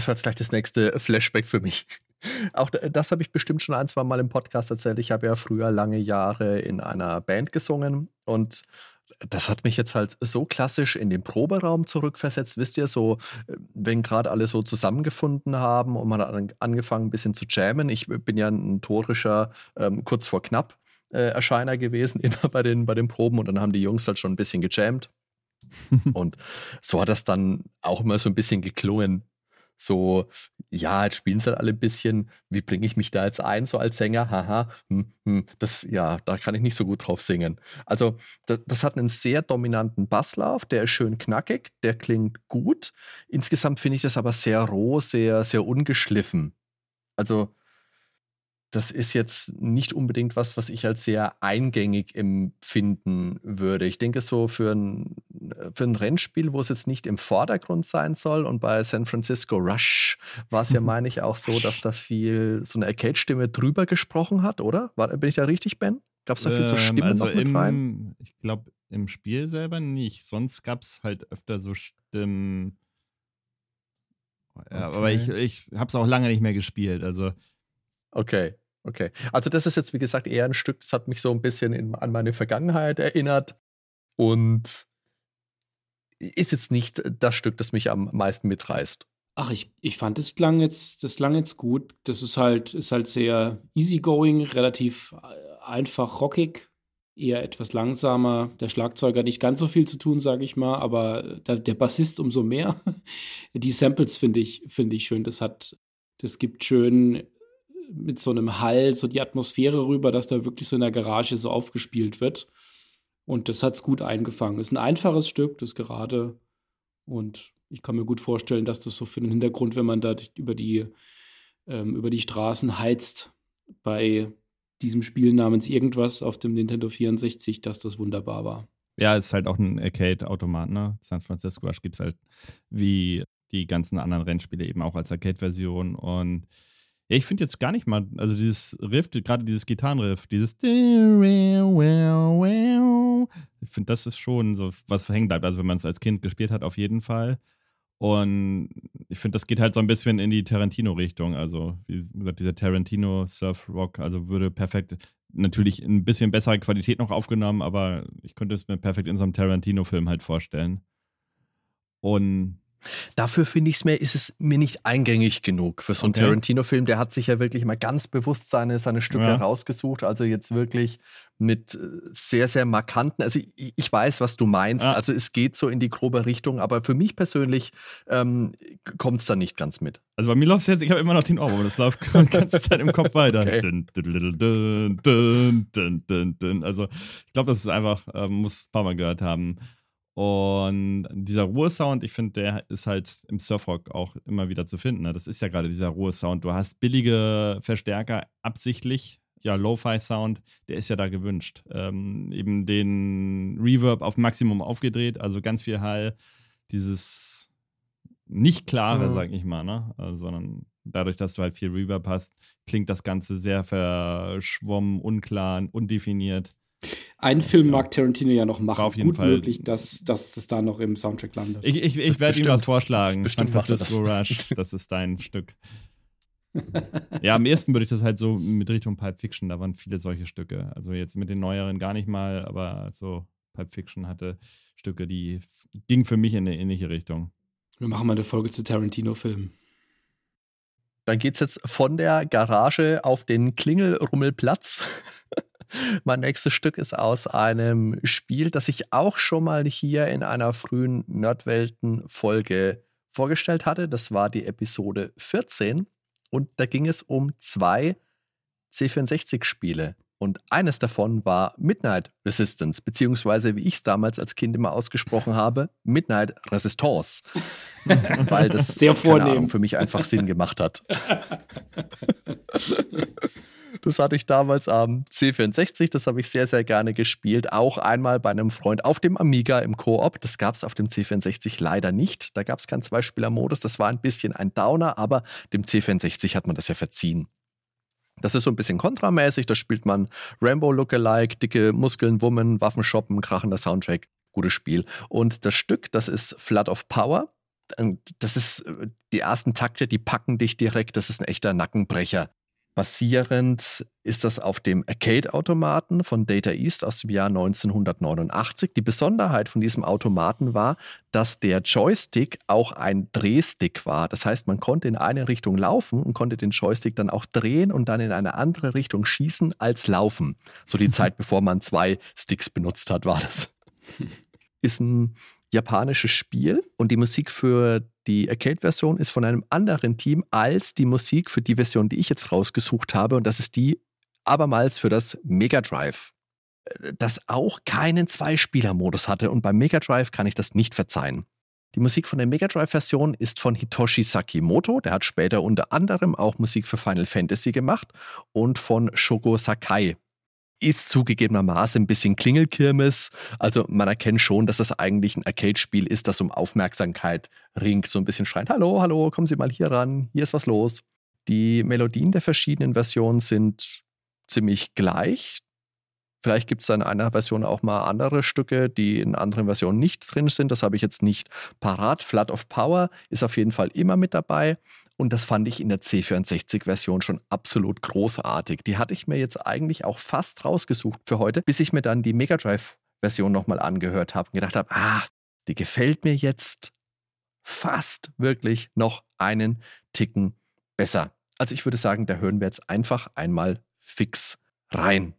S1: Das war jetzt gleich das nächste Flashback für mich. Auch das habe ich bestimmt schon ein, zwei Mal im Podcast erzählt. Ich habe ja früher lange Jahre in einer Band gesungen und das hat mich jetzt halt so klassisch in den Proberaum zurückversetzt. Wisst ihr, so, wenn gerade alle so zusammengefunden haben und man hat angefangen, ein bisschen zu jammen. Ich bin ja ein notorischer, ähm, kurz vor knapp äh, Erscheiner gewesen, immer bei den, bei den Proben. Und dann haben die Jungs halt schon ein bisschen gejammt. und so hat das dann auch immer so ein bisschen geklungen so, ja, jetzt spielen sie halt alle ein bisschen, wie bringe ich mich da jetzt ein, so als Sänger, haha, hm, hm, das, ja, da kann ich nicht so gut drauf singen. Also, das, das, hat einen sehr dominanten Basslauf, der ist schön knackig, der klingt gut. Insgesamt finde ich das aber sehr roh, sehr, sehr ungeschliffen. Also, das ist jetzt nicht unbedingt was, was ich als sehr eingängig empfinden würde. Ich denke, so für ein, für ein Rennspiel, wo es jetzt nicht im Vordergrund sein soll, und bei San Francisco Rush war es ja, meine ich, auch so, dass da viel so eine Arcade-Stimme drüber gesprochen hat, oder? War, bin ich da richtig, Ben? Gab es da viel so ähm, Stimmen also noch mit
S2: im,
S1: rein?
S2: Ich glaube, im Spiel selber nicht. Sonst gab es halt öfter so Stimmen. Ja, okay. aber ich, ich habe es auch lange nicht mehr gespielt. Also
S1: Okay, okay. Also das ist jetzt, wie gesagt, eher ein Stück, das hat mich so ein bisschen in, an meine Vergangenheit erinnert und ist jetzt nicht das Stück, das mich am meisten mitreißt.
S3: Ach, ich, ich fand das klang jetzt, das klang jetzt gut. Das ist halt, ist halt sehr easygoing, relativ äh, einfach rockig, eher etwas langsamer. Der Schlagzeuger nicht ganz so viel zu tun, sage ich mal, aber der, der Bassist umso mehr. Die Samples finde ich, finde ich schön. Das hat, das gibt schön mit so einem Hall so die Atmosphäre rüber, dass da wirklich so in der Garage so aufgespielt wird. Und das hat es gut eingefangen. Ist ein einfaches Stück, das gerade. Und ich kann mir gut vorstellen, dass das so für den Hintergrund, wenn man da über die, ähm, über die Straßen heizt, bei diesem Spiel namens irgendwas auf dem Nintendo 64, dass das wunderbar war.
S2: Ja, es ist halt auch ein Arcade-Automat, ne? San Francisco Rush gibt es halt wie die ganzen anderen Rennspiele eben auch als Arcade-Version. Und Ja, ich finde jetzt gar nicht mal, also dieses Riff, gerade dieses Gitarrenriff, dieses ich finde, das ist schon so was hängen bleibt. Also wenn man es als Kind gespielt hat, auf jeden Fall. Und ich finde, das geht halt so ein bisschen in die Tarantino-Richtung. Also, wie gesagt, dieser Tarantino-Surf-Rock, also würde perfekt, natürlich in ein bisschen bessere Qualität noch aufgenommen, aber ich könnte es mir perfekt in so einem Tarantino-Film halt vorstellen. Und
S1: Dafür finde ich es mir, ist es mir nicht eingängig genug für so einen okay. Tarantino-Film. Der hat sich ja wirklich mal ganz bewusst seine, seine Stücke ja. rausgesucht. Also jetzt wirklich mit äh, sehr, sehr markanten. Also ich, ich weiß, was du meinst. Ja. Also es geht so in die grobe Richtung, aber für mich persönlich ähm, kommt es da nicht ganz mit.
S2: Also bei mir läuft es jetzt, ich habe immer noch den Ohrwurm, das läuft die ganze Zeit im Kopf weiter. Okay. Also ich glaube, das ist einfach, äh, muss ein paar Mal gehört haben. Und dieser Ruhesound, ich finde, der ist halt im Surfrock auch immer wieder zu finden. Ne? Das ist ja gerade dieser Ruhesound. Du hast billige Verstärker absichtlich, ja, Lo-Fi-Sound, der ist ja da gewünscht. Ähm, eben den Reverb auf Maximum aufgedreht, also ganz viel Hall, dieses nicht klare, mhm. sag ich mal, ne? Also, sondern dadurch, dass du halt viel Reverb hast, klingt das Ganze sehr verschwommen, unklar, undefiniert.
S3: Einen Film ja. mag Tarantino ja noch machen. auf jeden Gut Fall. möglich, dass, dass das da noch im Soundtrack landet.
S2: Ich, ich, ich werde ihm was vorschlagen. San Francisco das. Rush, das ist dein Stück. ja, am ersten würde ich das halt so mit Richtung Pulp Fiction, da waren viele solche Stücke. Also jetzt mit den neueren gar nicht mal, aber so Pulp Fiction hatte Stücke, die gingen für mich in eine ähnliche Richtung.
S3: Wir machen mal eine Folge zu Tarantino-Filmen.
S1: Dann geht es jetzt von der Garage auf den Klingelrummelplatz. Mein nächstes Stück ist aus einem Spiel, das ich auch schon mal hier in einer frühen Nerdwelten-Folge vorgestellt hatte. Das war die Episode 14. Und da ging es um zwei C64-Spiele. Und eines davon war Midnight Resistance, beziehungsweise wie ich es damals als Kind immer ausgesprochen habe, Midnight Resistance. Weil das
S3: Sehr
S1: Ahnung, für mich einfach Sinn gemacht hat. Das hatte ich damals am C64, das habe ich sehr, sehr gerne gespielt. Auch einmal bei einem Freund auf dem Amiga im Koop. Das gab es auf dem C64 leider nicht. Da gab es keinen Zweispieler-Modus. Das war ein bisschen ein Downer, aber dem C64 hat man das ja verziehen. Das ist so ein bisschen kontramäßig. Da spielt man Rambo Lookalike, dicke Muskeln, Wummen, Waffen shoppen, krachender Soundtrack. Gutes Spiel. Und das Stück, das ist Flood of Power. Das ist äh, die ersten Takte, die packen dich direkt. Das ist ein echter Nackenbrecher. Basierend ist das auf dem Arcade-Automaten von Data East aus dem Jahr 1989. Die Besonderheit von diesem Automaten war, dass der Joystick auch ein Drehstick war. Das heißt, man konnte in eine Richtung laufen und konnte den Joystick dann auch drehen und dann in eine andere Richtung schießen als laufen. So die Zeit, bevor man zwei Sticks benutzt hat, war das. Ist ein japanisches Spiel und die Musik für die Arcade-Version ist von einem anderen Team als die Musik für die Version, die ich jetzt rausgesucht habe und das ist die abermals für das Mega Drive, äh, das auch keinen Zweispieler-Modus hatte und beim Mega Drive kann ich das nicht verzeihen. Die Musik von der Mega Drive-Version ist von Hitoshi Sakimoto, der hat später unter anderem auch Musik für Final Fantasy gemacht und von Shogo Sakai, ist zugegebenermaßen ein bisschen Klingelkirmes. Also man erkennt schon, dass das eigentlich ein Arcade-Spiel ist, das um Aufmerksamkeit ringt. So ein bisschen schreien, hallo, hallo, kommen Sie mal hier ran, hier ist was los. Die Melodien der verschiedenen Versionen sind ziemlich gleich. Vielleicht gibt es in einer Version auch mal andere Stücke, die in anderen Versionen nicht drin sind. Das habe ich jetzt nicht parat. Flood of Power ist auf jeden Fall immer mit dabei. Und das fand ich in der C64-Version schon absolut großartig. Die hatte ich mir jetzt eigentlich auch fast rausgesucht für heute, bis ich mir dann die Mega Drive-Version nochmal angehört habe und gedacht habe, ah, die gefällt mir jetzt fast wirklich noch einen Ticken besser. Also ich würde sagen, da hören wir jetzt einfach einmal fix rein.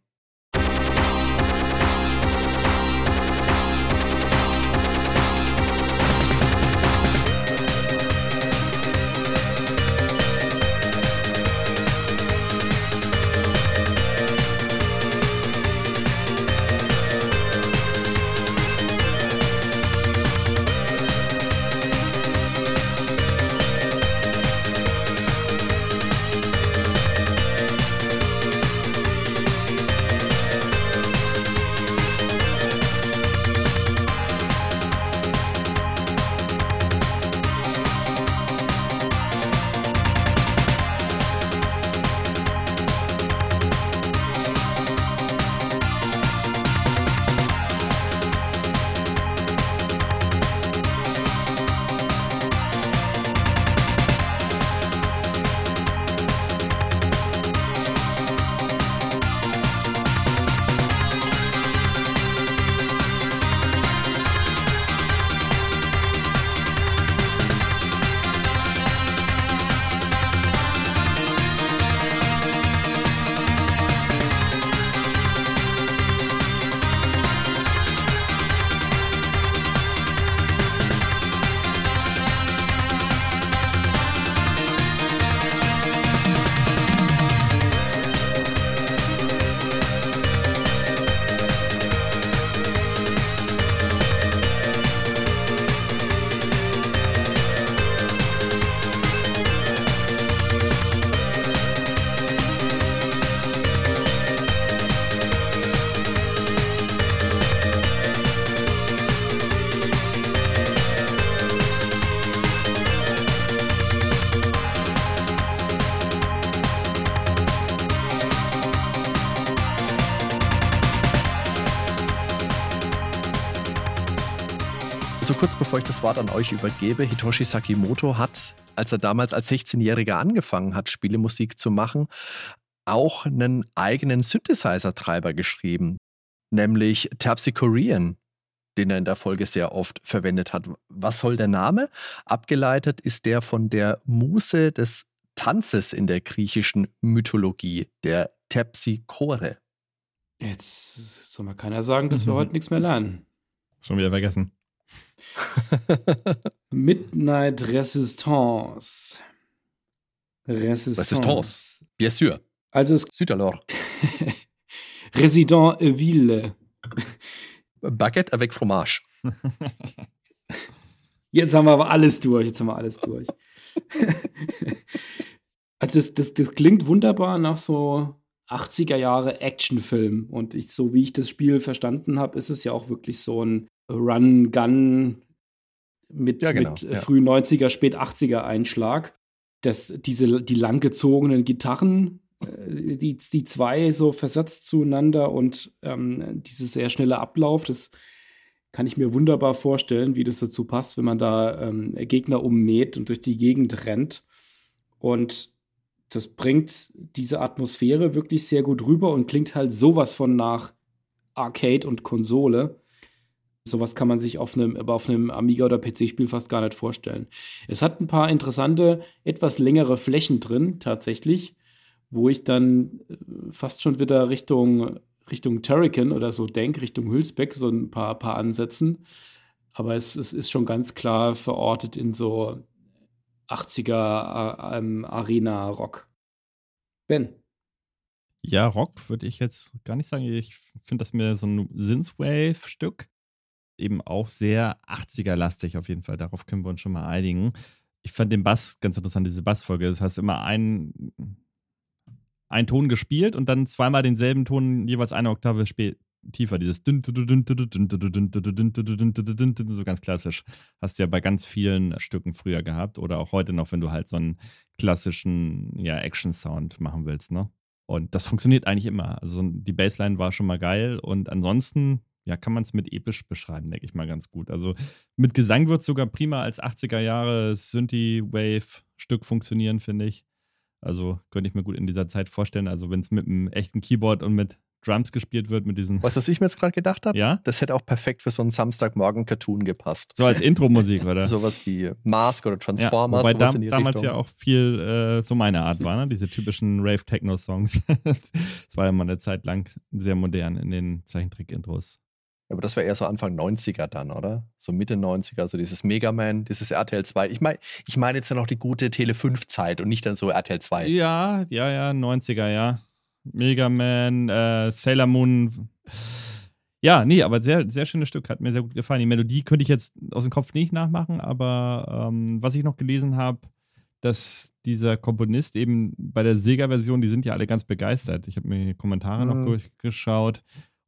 S1: Kurz bevor ich das Wort an euch übergebe, Hitoshi Sakimoto hat, als er damals als 16-Jähriger angefangen hat, Spielemusik zu machen, auch einen eigenen Synthesizer-Treiber geschrieben, nämlich Terpsichorean, den er in der Folge sehr oft verwendet hat. Was soll der Name? Abgeleitet ist der von der Muse des Tanzes in der griechischen Mythologie, der Terpsichore.
S3: Jetzt soll mal keiner sagen, dass wir heute nichts mehr lernen.
S2: Schon wieder vergessen.
S3: Midnight Resistance.
S1: Resistance. Resistance. Bien sûr.
S3: Also es
S1: Südalor.
S3: Resident Evil.
S1: Baguette avec fromage.
S3: Jetzt haben wir aber alles durch. Jetzt haben wir alles durch. also das, das, das klingt wunderbar nach so 80er Jahre Actionfilm. Und ich, so wie ich das Spiel verstanden habe, ist es ja auch wirklich so ein Run-Gun mit, ja, genau, mit ja. früh 90er, spät 80er Einschlag. Das, diese, die langgezogenen Gitarren, äh, die, die zwei so versetzt zueinander und ähm, dieses sehr schnelle Ablauf, das kann ich mir wunderbar vorstellen, wie das dazu passt, wenn man da ähm, Gegner ummäht und durch die Gegend rennt. Und das bringt diese Atmosphäre wirklich sehr gut rüber und klingt halt sowas von nach Arcade und Konsole. Sowas kann man sich auf einem, auf einem Amiga- oder PC-Spiel fast gar nicht vorstellen. Es hat ein paar interessante, etwas längere Flächen drin, tatsächlich, wo ich dann äh, fast schon wieder Richtung, Richtung Turrican oder so denke, Richtung Hülsbeck, so ein paar, paar Ansätzen. Aber es, es ist schon ganz klar verortet in so 80er ähm, Arena-Rock. Ben.
S2: Ja, Rock würde ich jetzt gar nicht sagen. Ich finde das mir so ein Synthwave-Stück eben auch sehr 80er-lastig auf jeden Fall. Darauf können wir uns schon mal einigen. Ich fand den Bass ganz interessant, diese Bassfolge. Das heißt, immer einen, einen Ton gespielt und dann zweimal denselben Ton, jeweils eine Oktave tiefer. Dieses so ganz klassisch. Hast du ja bei ganz vielen Stücken früher gehabt oder auch heute noch, wenn du halt so einen klassischen ja, Action-Sound machen willst, ne? Und das funktioniert eigentlich immer. Also die Bassline war schon mal geil und ansonsten ja, kann man es mit episch beschreiben, denke ich mal ganz gut. Also mit Gesang wird es sogar prima als 80er Jahre Synthie-Wave-Stück funktionieren, finde ich. Also könnte ich mir gut in dieser Zeit vorstellen. Also wenn es mit einem echten Keyboard und mit Drums gespielt wird mit diesen.
S1: Weißt du, was ich mir jetzt gerade gedacht habe?
S2: Ja.
S1: Das hätte auch perfekt für so einen Samstagmorgen-Cartoon gepasst.
S2: So als Intro-Musik, oder?
S1: Sowas wie Mask oder Transformers.
S2: Ja, wobei da, damals Richtung. ja auch viel äh, so meine Art war, ne? Diese typischen Rave-Techno-Songs. das war ja mal eine Zeit lang sehr modern in den Zeichentrick-Intros.
S1: Aber das war eher so Anfang 90er dann, oder? So Mitte 90er, so dieses Mega Man, dieses RTL 2. Ich meine ich mein jetzt ja noch die gute Tele 5 Zeit und nicht dann so RTL 2.
S2: Ja, ja, ja, 90er, ja. Mega Man, äh, Sailor Moon. Ja, nee, aber sehr, sehr schönes Stück, hat mir sehr gut gefallen. Die Melodie könnte ich jetzt aus dem Kopf nicht nachmachen, aber ähm, was ich noch gelesen habe, dass dieser Komponist eben bei der Sega-Version, die sind ja alle ganz begeistert. Ich habe mir die Kommentare mhm. noch durchgeschaut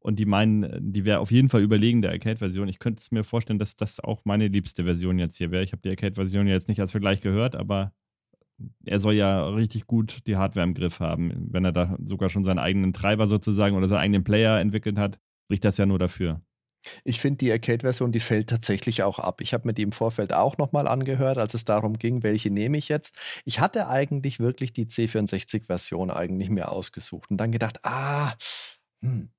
S2: und die meinen, die wäre auf jeden Fall überlegen der Arcade-Version. Ich könnte es mir vorstellen, dass das auch meine liebste Version jetzt hier wäre. Ich habe die Arcade-Version jetzt nicht als Vergleich gehört, aber er soll ja richtig gut die Hardware im Griff haben. Wenn er da sogar schon seinen eigenen Treiber sozusagen oder seinen eigenen Player entwickelt hat, spricht das ja nur dafür.
S1: Ich finde, die Arcade-Version, die fällt tatsächlich auch ab. Ich habe mir die im Vorfeld auch nochmal angehört, als es darum ging, welche nehme ich jetzt. Ich hatte eigentlich wirklich die C64-Version eigentlich mir ausgesucht und dann gedacht, ah, hm,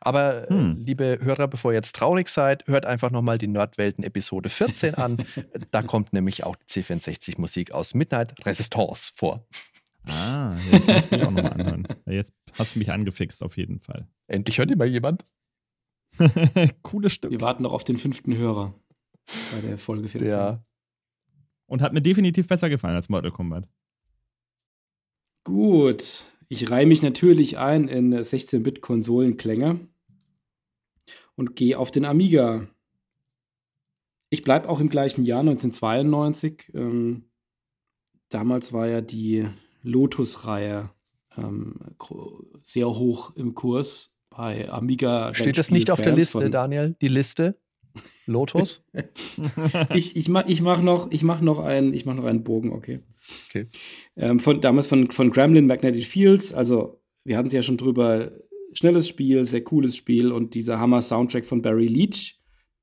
S1: aber äh, hm. liebe Hörer, bevor ihr jetzt traurig seid, hört einfach nochmal die Nerdwelten Episode 14 an. da kommt nämlich auch die C64-Musik aus Midnight Resistance vor.
S2: Ah, ich muss mich auch nochmal anhören. Jetzt hast du mich angefixt, auf jeden Fall.
S1: Endlich hört ihr mal jemand.
S2: Cooles Stück.
S3: Wir warten noch auf den fünften Hörer bei der Folge 14. Ja.
S2: Und hat mir definitiv besser gefallen als Mortal Kombat.
S3: Gut. Ich reihe mich natürlich ein in 16-Bit-Konsolenklänge und gehe auf den Amiga. Ich bleibe auch im gleichen Jahr 1992. Ähm, damals war ja die Lotus-Reihe ähm, sehr hoch im Kurs bei Amiga.
S1: Steht das nicht auf der Liste, Daniel? Die Liste? Lotus?
S3: ich ich mache ich mach noch, mach noch, einen, mach noch einen Bogen, okay. Okay. Ähm, von, damals von, von Gremlin Magnetic Fields, also wir hatten es ja schon drüber, schnelles Spiel, sehr cooles Spiel und dieser Hammer-Soundtrack von Barry Leach,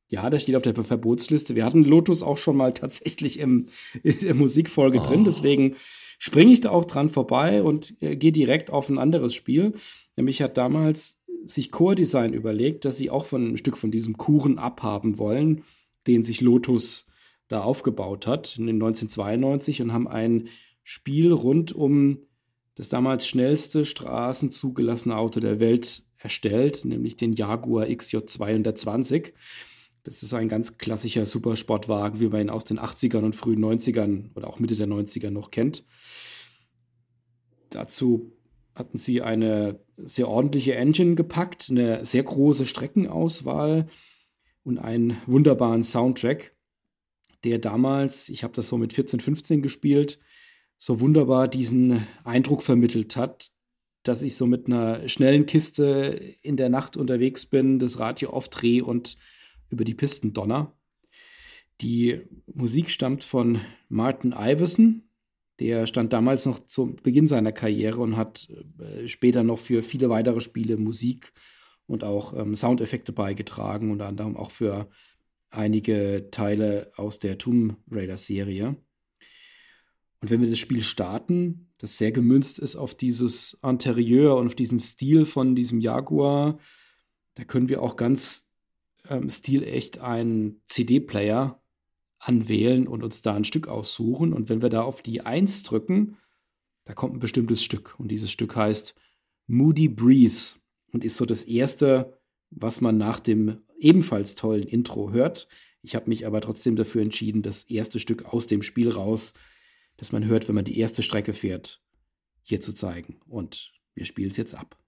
S3: Ja, der steht auf der Verbotsliste. Wir hatten Lotus auch schon mal tatsächlich im, in der Musikfolge oh. drin, deswegen springe ich da auch dran vorbei und äh, gehe direkt auf ein anderes Spiel. Nämlich hat damals sich Core Design überlegt, dass sie auch von ein Stück von diesem Kuchen abhaben wollen, den sich Lotus da aufgebaut hat in 1992 und haben ein Spiel rund um das damals schnellste straßenzugelassene Auto der Welt erstellt, nämlich den Jaguar XJ220. Das ist ein ganz klassischer Supersportwagen, wie man ihn aus den 80ern und frühen 90ern oder auch Mitte der 90er noch kennt. Dazu hatten sie eine sehr ordentliche Engine gepackt, eine sehr große Streckenauswahl und einen wunderbaren Soundtrack, der damals, ich habe das so mit 14, 15 gespielt, so wunderbar diesen Eindruck vermittelt hat, dass ich so mit einer schnellen Kiste in der Nacht unterwegs bin, das Radio aufdrehe und über die Pisten donner. Die Musik stammt von Martin Iverson. Der stand damals noch zu Beginn seiner Karriere und hat äh, später noch für viele weitere Spiele Musik und auch ähm, Soundeffekte beigetragen, unter anderem auch für einige Teile aus der Tomb Raider Serie. Und wenn wir das Spiel starten, das sehr gemünzt ist auf dieses Interieur und auf diesen Stil von diesem Jaguar, da können wir auch ganz ähm, stilecht einen CD-Player anwählen und uns da ein Stück aussuchen. Und wenn wir da auf die 1 drücken, da kommt ein bestimmtes Stück. Und dieses Stück heißt Moody Breeze und ist so das erste, was man nach dem ebenfalls tollen Intro hört. Ich habe mich aber trotzdem dafür entschieden, das erste Stück aus dem Spiel raus das man hört, wenn man die erste Strecke fährt, hier zu zeigen. Und wir spielen es jetzt ab.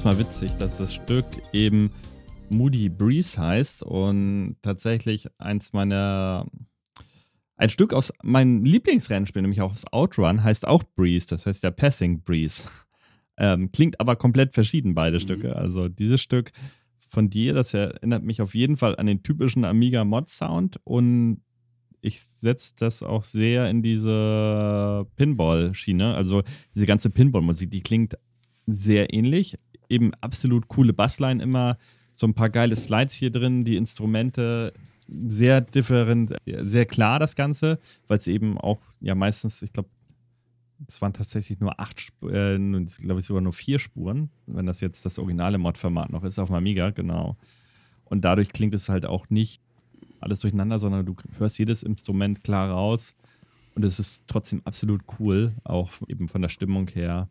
S2: Erstmal witzig, dass das Stück eben Moody Breeze heißt und tatsächlich eins meiner ein Stück aus meinem Lieblingsrennspiel, nämlich auch das Outrun, heißt auch Breeze, das heißt der Passing Breeze. Ähm, klingt aber komplett verschieden, beide mhm. Stücke. Also dieses Stück von dir, das erinnert mich auf jeden Fall an den typischen Amiga Mod Sound und ich setze das auch sehr in diese Pinball-Schiene. Also diese ganze Pinball-Musik, die klingt sehr ähnlich, eben absolut coole Bassline immer, so ein paar geile Slides hier drin, die Instrumente sehr different, sehr klar das Ganze, weil es eben auch ja meistens, ich glaube, es waren tatsächlich nur acht, äh, glaube ich sogar nur vier Spuren, wenn das jetzt das originale Mod-Format noch ist auf dem Amiga, genau. Und dadurch klingt es halt auch nicht alles durcheinander, sondern du hörst jedes Instrument klar raus und es ist trotzdem absolut cool, auch eben von der Stimmung her.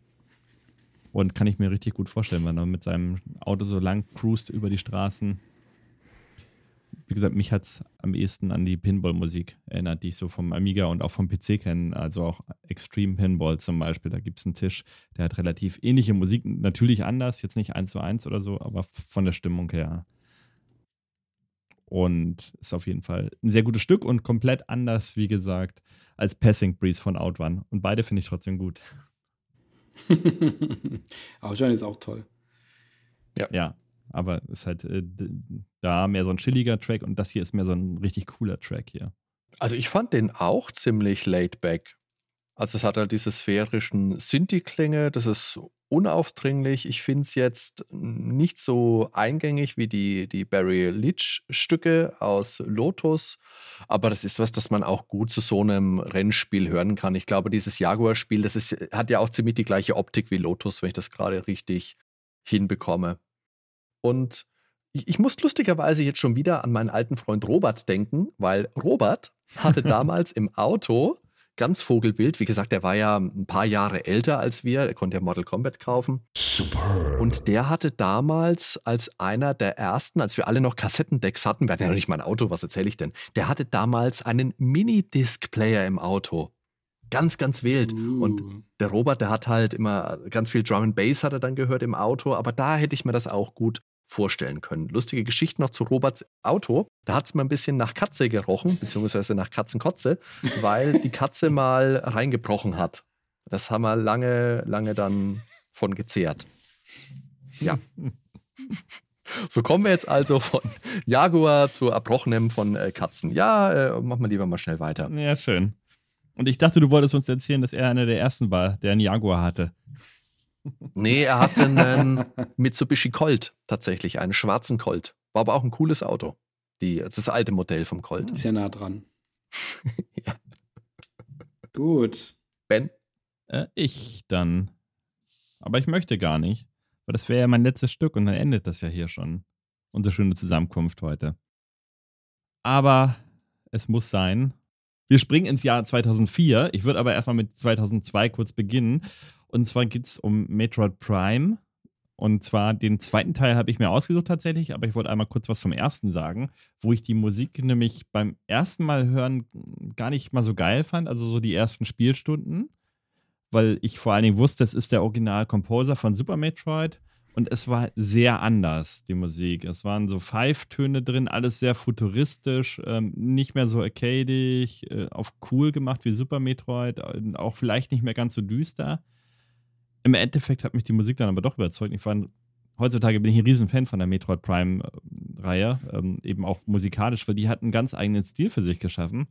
S2: Und kann ich mir richtig gut vorstellen, wenn er mit seinem Auto so lang cruist über die Straßen. Wie gesagt, mich hat es am ehesten an die Pinball-Musik erinnert, die ich so vom Amiga und auch vom PC kenne. Also auch Extreme Pinball zum Beispiel. Da gibt es einen Tisch, der hat relativ ähnliche Musik. Natürlich anders, jetzt nicht eins zu eins oder so, aber von der Stimmung her. Und ist auf jeden Fall ein sehr gutes Stück und komplett anders, wie gesagt, als Passing Breeze von Outrun. Und beide finde ich trotzdem gut.
S3: Outrun ist auch toll.
S2: Ja. Ja, aber ist halt äh, da mehr so ein chilliger Track und das hier ist mehr so ein richtig cooler Track hier.
S1: Also ich fand den auch ziemlich laid back. Also es hat halt diese sphärischen Sinti-Klänge, das ist unaufdringlich. Ich finde es jetzt nicht so eingängig wie die, die Barry Leach-Stücke aus Lotus, aber das ist was, das man auch gut zu so einem Rennspiel hören kann. Ich glaube, dieses Jaguar-Spiel, das ist, hat ja auch ziemlich die gleiche Optik wie Lotus, wenn ich das gerade richtig hinbekomme. Und ich, ich muss lustigerweise jetzt schon wieder an meinen alten Freund Robert denken, weil Robert hatte damals im Auto ganz vogelwild. Wie gesagt, der war ja ein paar Jahre älter als wir. Er konnte ja Model Combat kaufen. Super. Und der hatte damals als einer der ersten, als wir alle noch Kassettendecks hatten, wir hatten ja noch nicht mal ein Auto, was erzähle ich denn? Der hatte damals einen Mini-Disc-Player im Auto. Ganz, ganz wild. Uh. Und der Robert, der hat halt immer ganz viel Drum and Bass hat er dann gehört im Auto, aber da hätte ich mir das auch gut vorstellen können. Lustige Geschichte noch zu Roberts Auto. Da hat es mal ein bisschen nach Katze gerochen, beziehungsweise nach Katzenkotze, weil die Katze mal reingebrochen hat. Das haben wir lange, lange dann von gezehrt. Ja. So kommen wir jetzt also von Jaguar zu Erbrochenem von äh, Katzen. Ja, äh, machen wir lieber mal schnell weiter.
S2: Ja, schön. Und ich dachte, du wolltest uns erzählen, dass er einer der ersten war, der einen Jaguar hatte.
S1: Nee, er hatte einen Mitsubishi Colt tatsächlich, einen schwarzen Colt. War aber auch ein cooles Auto. Die, das, das alte Modell vom Colt.
S3: Ist ja nah dran. ja. Gut.
S1: Ben?
S2: Äh, ich dann. Aber ich möchte gar nicht. Weil das wäre ja mein letztes Stück und dann endet das ja hier schon. Unsere schöne Zusammenkunft heute. Aber es muss sein. Wir springen ins Jahr 2004. Ich würde aber erstmal mit 2002 kurz beginnen. Und zwar geht es um Metroid Prime. Und zwar den zweiten Teil habe ich mir ausgesucht tatsächlich, aber ich wollte einmal kurz was zum ersten sagen, wo ich die Musik nämlich beim ersten Mal hören gar nicht mal so geil fand, also so die ersten Spielstunden, weil ich vor allen Dingen wusste, es ist der Original-Composer von Super Metroid und es war sehr anders, die Musik. Es waren so Pfeiftöne drin, alles sehr futuristisch, ähm, nicht mehr so arcadig, äh, auf cool gemacht wie Super Metroid, äh, auch vielleicht nicht mehr ganz so düster im Endeffekt hat mich die Musik dann aber doch überzeugt. Ich fand, heutzutage bin ich ein Riesenfan von der Metroid Prime-Reihe, ähm, eben auch musikalisch, weil die hat einen ganz eigenen Stil für sich geschaffen.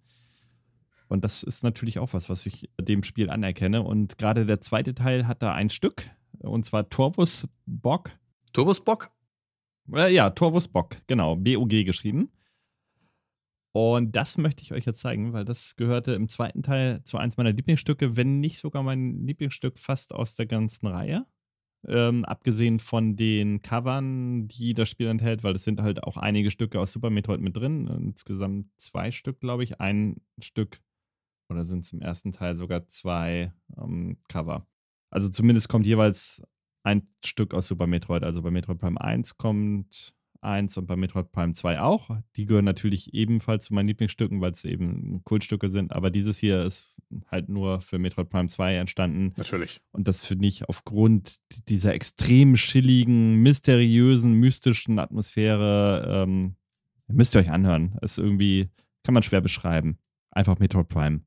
S2: Und das ist natürlich auch was, was ich dem Spiel anerkenne. Und gerade der zweite Teil hat da ein Stück, und zwar Torvus Bock.
S1: Torvus Bock?
S2: Äh, ja, Torvus Bock, genau, B-O-G geschrieben. Und das möchte ich euch jetzt zeigen, weil das gehörte im zweiten Teil zu eins meiner Lieblingsstücke, wenn nicht sogar mein Lieblingsstück fast aus der ganzen Reihe. Ähm, abgesehen von den Covern, die das Spiel enthält, weil es sind halt auch einige Stücke aus Super Metroid mit drin. Insgesamt zwei Stück, glaube ich. Ein Stück, oder sind es im ersten Teil sogar zwei ähm, Cover. Also zumindest kommt jeweils ein Stück aus Super Metroid. Also bei Metroid Prime 1 kommt 1 und bei Metroid Prime 2 auch. Die gehören natürlich ebenfalls zu meinen Lieblingsstücken, weil es eben Kultstücke sind. Aber dieses hier ist halt nur für Metroid Prime 2 entstanden.
S1: Natürlich.
S2: Und das finde ich aufgrund dieser extrem chilligen, mysteriösen, mystischen Atmosphäre, ähm, müsst ihr euch anhören. Ist irgendwie, kann man schwer beschreiben. Einfach Metroid Prime.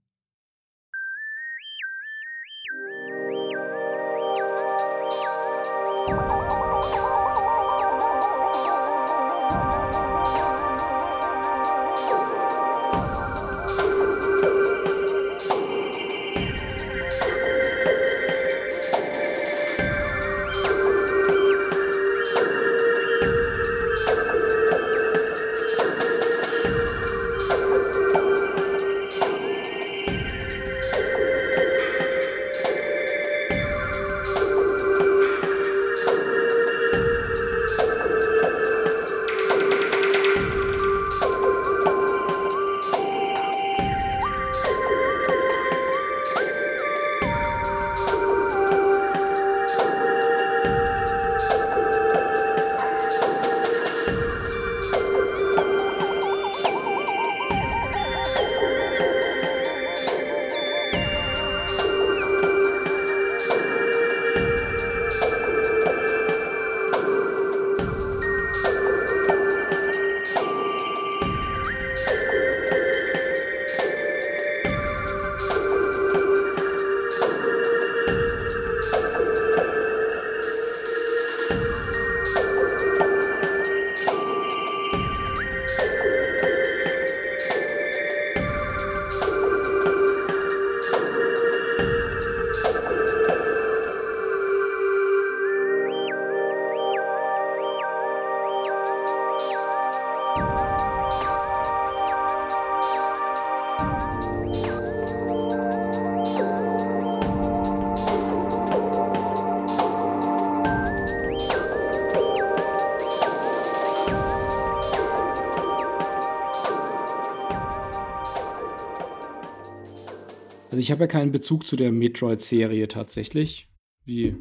S3: Ich habe ja keinen Bezug zu der Metroid-Serie tatsächlich, wie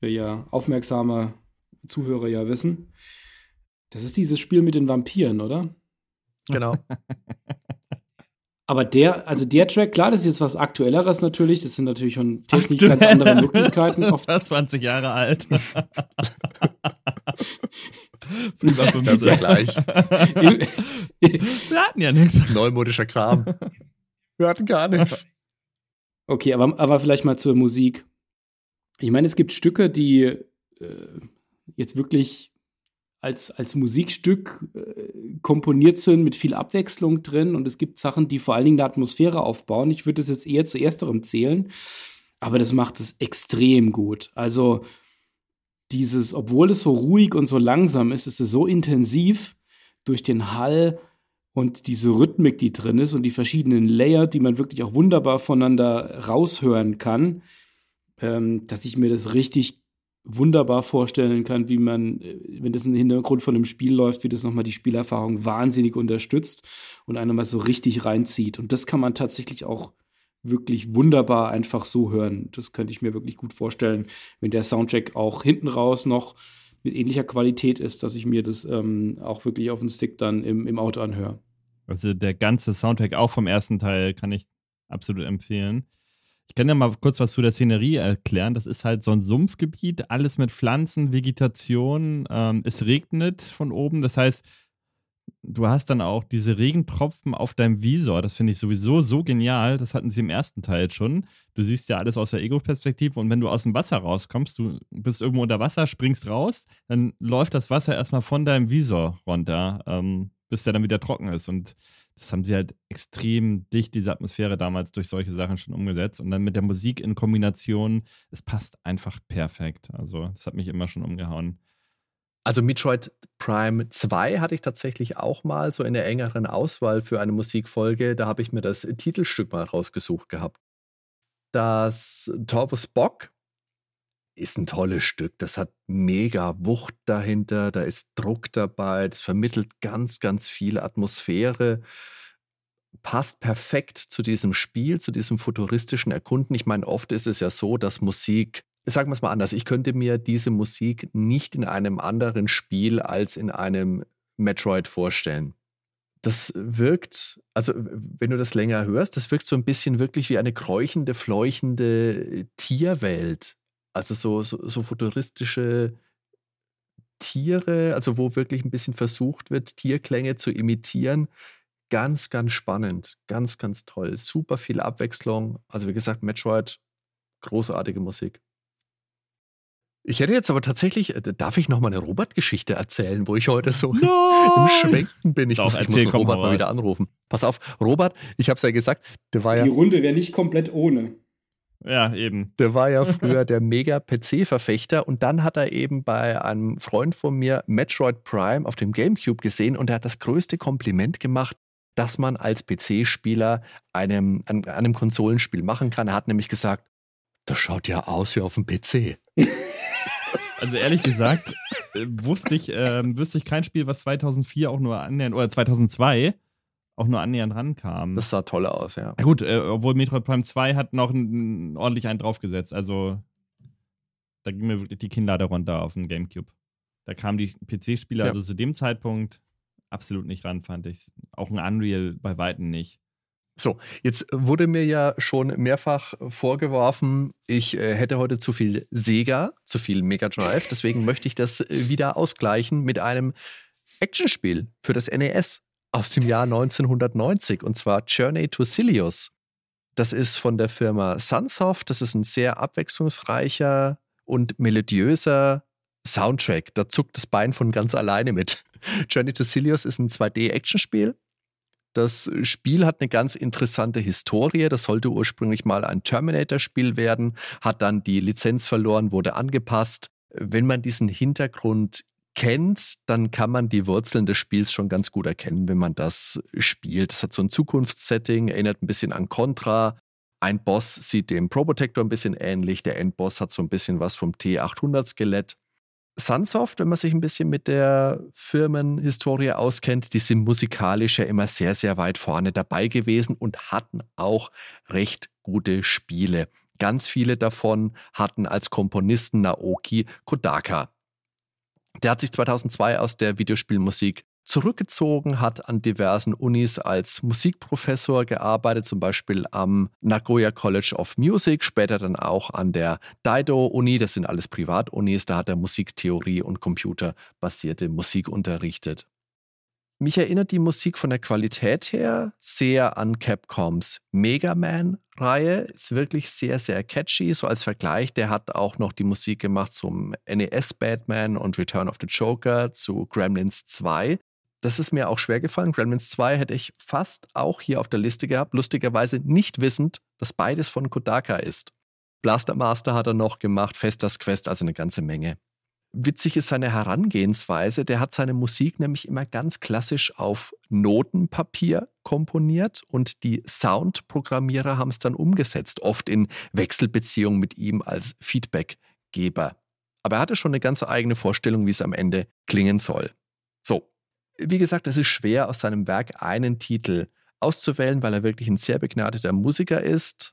S3: wir ja aufmerksame Zuhörer ja wissen. Das ist dieses Spiel mit den Vampiren, oder?
S1: Genau.
S3: Aber der, also der Track, klar, das ist jetzt was Aktuelleres natürlich. Das sind natürlich schon technisch ganz andere Möglichkeiten.
S2: Oft. Fast 20 Jahre alt.
S1: Lieber 25. Ja gleich.
S2: Wir hatten ja nichts.
S1: Neumodischer Kram. Wir hatten gar nichts.
S3: Okay, aber, aber vielleicht mal zur Musik. Ich meine, es gibt Stücke, die äh, jetzt wirklich als, als Musikstück äh, komponiert sind, mit viel Abwechslung drin. Und es gibt Sachen, die vor allen Dingen eine Atmosphäre aufbauen. Ich würde das jetzt eher zu ersterem zählen, aber das macht es extrem gut. Also dieses, obwohl es so ruhig und so langsam ist, ist es so intensiv durch den Hall und diese Rhythmik, die drin ist und die verschiedenen Layer, die man wirklich auch wunderbar voneinander raushören kann, ähm, dass ich mir das richtig wunderbar vorstellen kann, wie man, äh, wenn das im Hintergrund von einem Spiel läuft, wie das nochmal die Spielerfahrung wahnsinnig unterstützt und einer mal so richtig reinzieht. Und das kann man tatsächlich auch wirklich wunderbar einfach so hören. Das könnte ich mir wirklich gut vorstellen, wenn der Soundtrack auch hinten raus noch mit ähnlicher Qualität ist, dass ich mir das ähm, auch wirklich auf dem Stick dann im, im Auto anhöre.
S2: Also der ganze Soundtrack auch vom ersten Teil kann ich absolut empfehlen. Ich kann ja mal kurz was zu der Szenerie erklären. Das ist halt so ein Sumpfgebiet, alles mit Pflanzen, Vegetation. Ähm, es regnet von oben. Das heißt, du hast dann auch diese Regentropfen auf deinem Visor. Das finde ich sowieso so genial. Das hatten sie im ersten Teil schon. Du siehst ja alles aus der Ego-Perspektive und wenn du aus dem Wasser rauskommst, du bist irgendwo unter Wasser, springst raus, dann läuft das Wasser erstmal von deinem Visor runter, ähm, bis der dann wieder trocken ist. Und das haben sie halt extrem dicht, diese Atmosphäre damals durch solche Sachen schon umgesetzt. Und dann mit der Musik in Kombination, es passt einfach perfekt. Also, das hat mich immer schon umgehauen.
S1: Also Metroid Prime 2 hatte ich tatsächlich auch mal so in der engeren Auswahl für eine Musikfolge. Da habe ich mir das Titelstück mal rausgesucht gehabt. Das Torvus Bock ist ein tolles Stück. Das hat mega Wucht dahinter, da ist Druck dabei, das vermittelt ganz, ganz viel Atmosphäre. Passt perfekt zu diesem Spiel, zu diesem futuristischen Erkunden. Ich meine, oft ist es ja so, dass Musik, sagen wir es mal anders, ich könnte mir diese Musik nicht in einem anderen Spiel als in einem Metroid vorstellen. Das wirkt, also wenn du das länger hörst, das wirkt so ein bisschen wirklich wie eine kräuchende, fleuchende Tierwelt also so, so, so futuristische Tiere, also wo wirklich ein bisschen versucht wird, Tierklänge zu imitieren. Ganz, ganz spannend, ganz, ganz toll. Super viel Abwechslung. Also wie gesagt, Metroid, großartige Musik. Ich hätte jetzt aber tatsächlich, äh, darf ich noch mal eine Robert-Geschichte erzählen, wo ich heute so Nein! im Schwenken bin? Ich Doch, muss, ich muss Robert mal wieder anrufen. Pass auf, Robert, ich habe es ja gesagt,
S3: der war Die ja. Die Runde wäre nicht komplett ohne.
S2: Ja, eben.
S1: Der war ja früher der Mega-PC-Verfechter und dann hat er eben bei einem Freund von mir Metroid Prime auf dem GameCube gesehen und er hat das größte Kompliment gemacht, das man als PC-Spieler einem, an, einem Konsolenspiel machen kann. Er hat nämlich gesagt, das schaut ja aus wie auf dem PC.
S2: Also ehrlich gesagt, äh, wusste ich, äh, wüsste ich kein Spiel, was 2004 auch nur annähernd, oder 2002 auch nur annähernd rankam.
S1: Das sah toll aus, ja.
S2: ja gut, äh, obwohl Metroid Prime 2 hat noch ein, ordentlich einen draufgesetzt. Also da ging mir wirklich die Kinnlade runter auf den Gamecube. Da kamen die PC-Spieler ja. also zu dem Zeitpunkt absolut nicht ran, fand ich. Auch ein Unreal bei Weitem nicht.
S1: So, jetzt wurde mir ja schon mehrfach vorgeworfen, ich äh, hätte heute zu viel Sega, zu viel Mega Drive. Deswegen möchte ich das äh, wieder ausgleichen mit einem Actionspiel für das NES aus dem Jahr 1990 und zwar Journey to Silius. Das ist von der Firma Sunsoft. Das ist ein sehr abwechslungsreicher und melodiöser Soundtrack. Da zuckt das Bein von ganz alleine mit. Journey to Silius ist ein 2D-Actionspiel. Das Spiel hat eine ganz interessante Historie. Das sollte ursprünglich mal ein Terminator-Spiel werden, hat dann die Lizenz verloren, wurde angepasst. Wenn man diesen Hintergrund kennt, dann kann man die Wurzeln des Spiels schon ganz gut erkennen, wenn man das spielt. Es hat so ein Zukunftssetting, erinnert ein bisschen an Contra. Ein Boss sieht dem Probotector ein bisschen ähnlich. Der Endboss hat so ein bisschen was vom T800-Skelett. Sunsoft, wenn man sich ein bisschen mit der Firmenhistorie auskennt, die sind musikalisch ja immer sehr, sehr weit vorne dabei gewesen und hatten auch recht gute Spiele. Ganz viele davon hatten als Komponisten Naoki Kodaka. Der hat sich 2002 aus der Videospielmusik zurückgezogen, hat an diversen Unis als Musikprofessor gearbeitet, zum Beispiel am Nagoya College of Music, später dann auch an der Daido-Uni, das sind alles Privatunis, da hat er Musiktheorie und computerbasierte Musik unterrichtet. Mich erinnert die Musik von der Qualität her sehr an Capcoms Mega Man-Reihe. Ist wirklich sehr, sehr catchy. So als Vergleich, der hat auch noch die Musik gemacht zum NES Batman und Return of the Joker zu Gremlins 2. Das ist mir auch schwer gefallen. Gremlins 2 hätte ich fast auch hier auf der Liste gehabt, lustigerweise nicht wissend, dass beides von Kodaka ist. Blaster Master hat er noch gemacht, Festas Quest, also eine ganze Menge. Witzig ist seine Herangehensweise. Der hat seine Musik nämlich immer ganz klassisch auf Notenpapier komponiert und die Soundprogrammierer haben es dann umgesetzt, oft in Wechselbeziehung mit ihm als Feedbackgeber. Aber er hatte schon eine ganz eigene Vorstellung, wie es am Ende klingen soll. So, wie gesagt, es ist schwer aus seinem Werk einen Titel auszuwählen, weil er wirklich ein sehr begnadeter Musiker ist.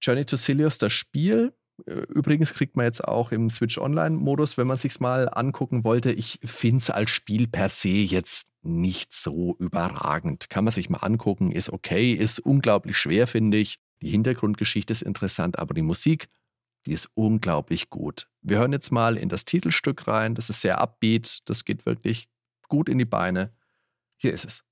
S1: Journey to Silius, das Spiel, Übrigens kriegt man jetzt auch im Switch Online-Modus, wenn man sich mal angucken wollte. Ich finde es als Spiel per se jetzt nicht so überragend. Kann man sich mal angucken, ist okay, ist unglaublich schwer, finde ich. Die Hintergrundgeschichte ist interessant, aber die Musik, die ist unglaublich gut. Wir hören jetzt mal in das Titelstück rein. Das ist sehr upbeat, das geht wirklich gut in die Beine. Hier ist es.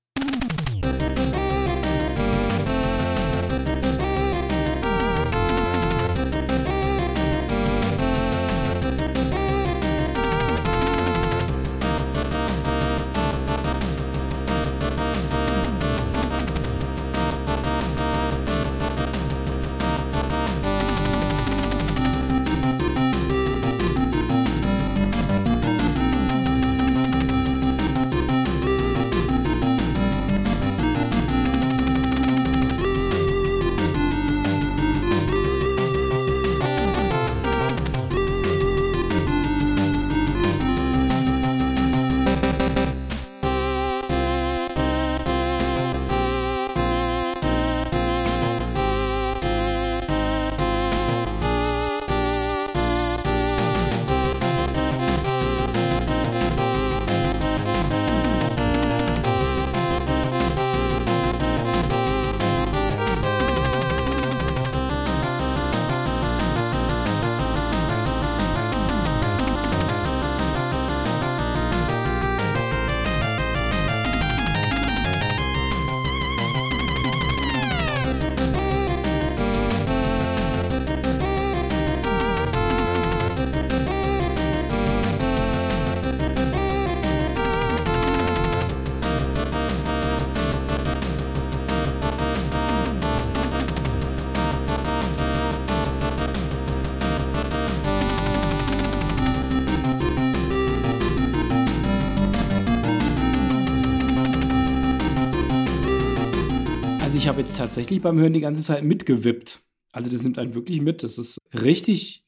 S3: Habe jetzt tatsächlich beim Hören die ganze Zeit mitgewippt. Also das nimmt einen wirklich mit. Das ist richtig,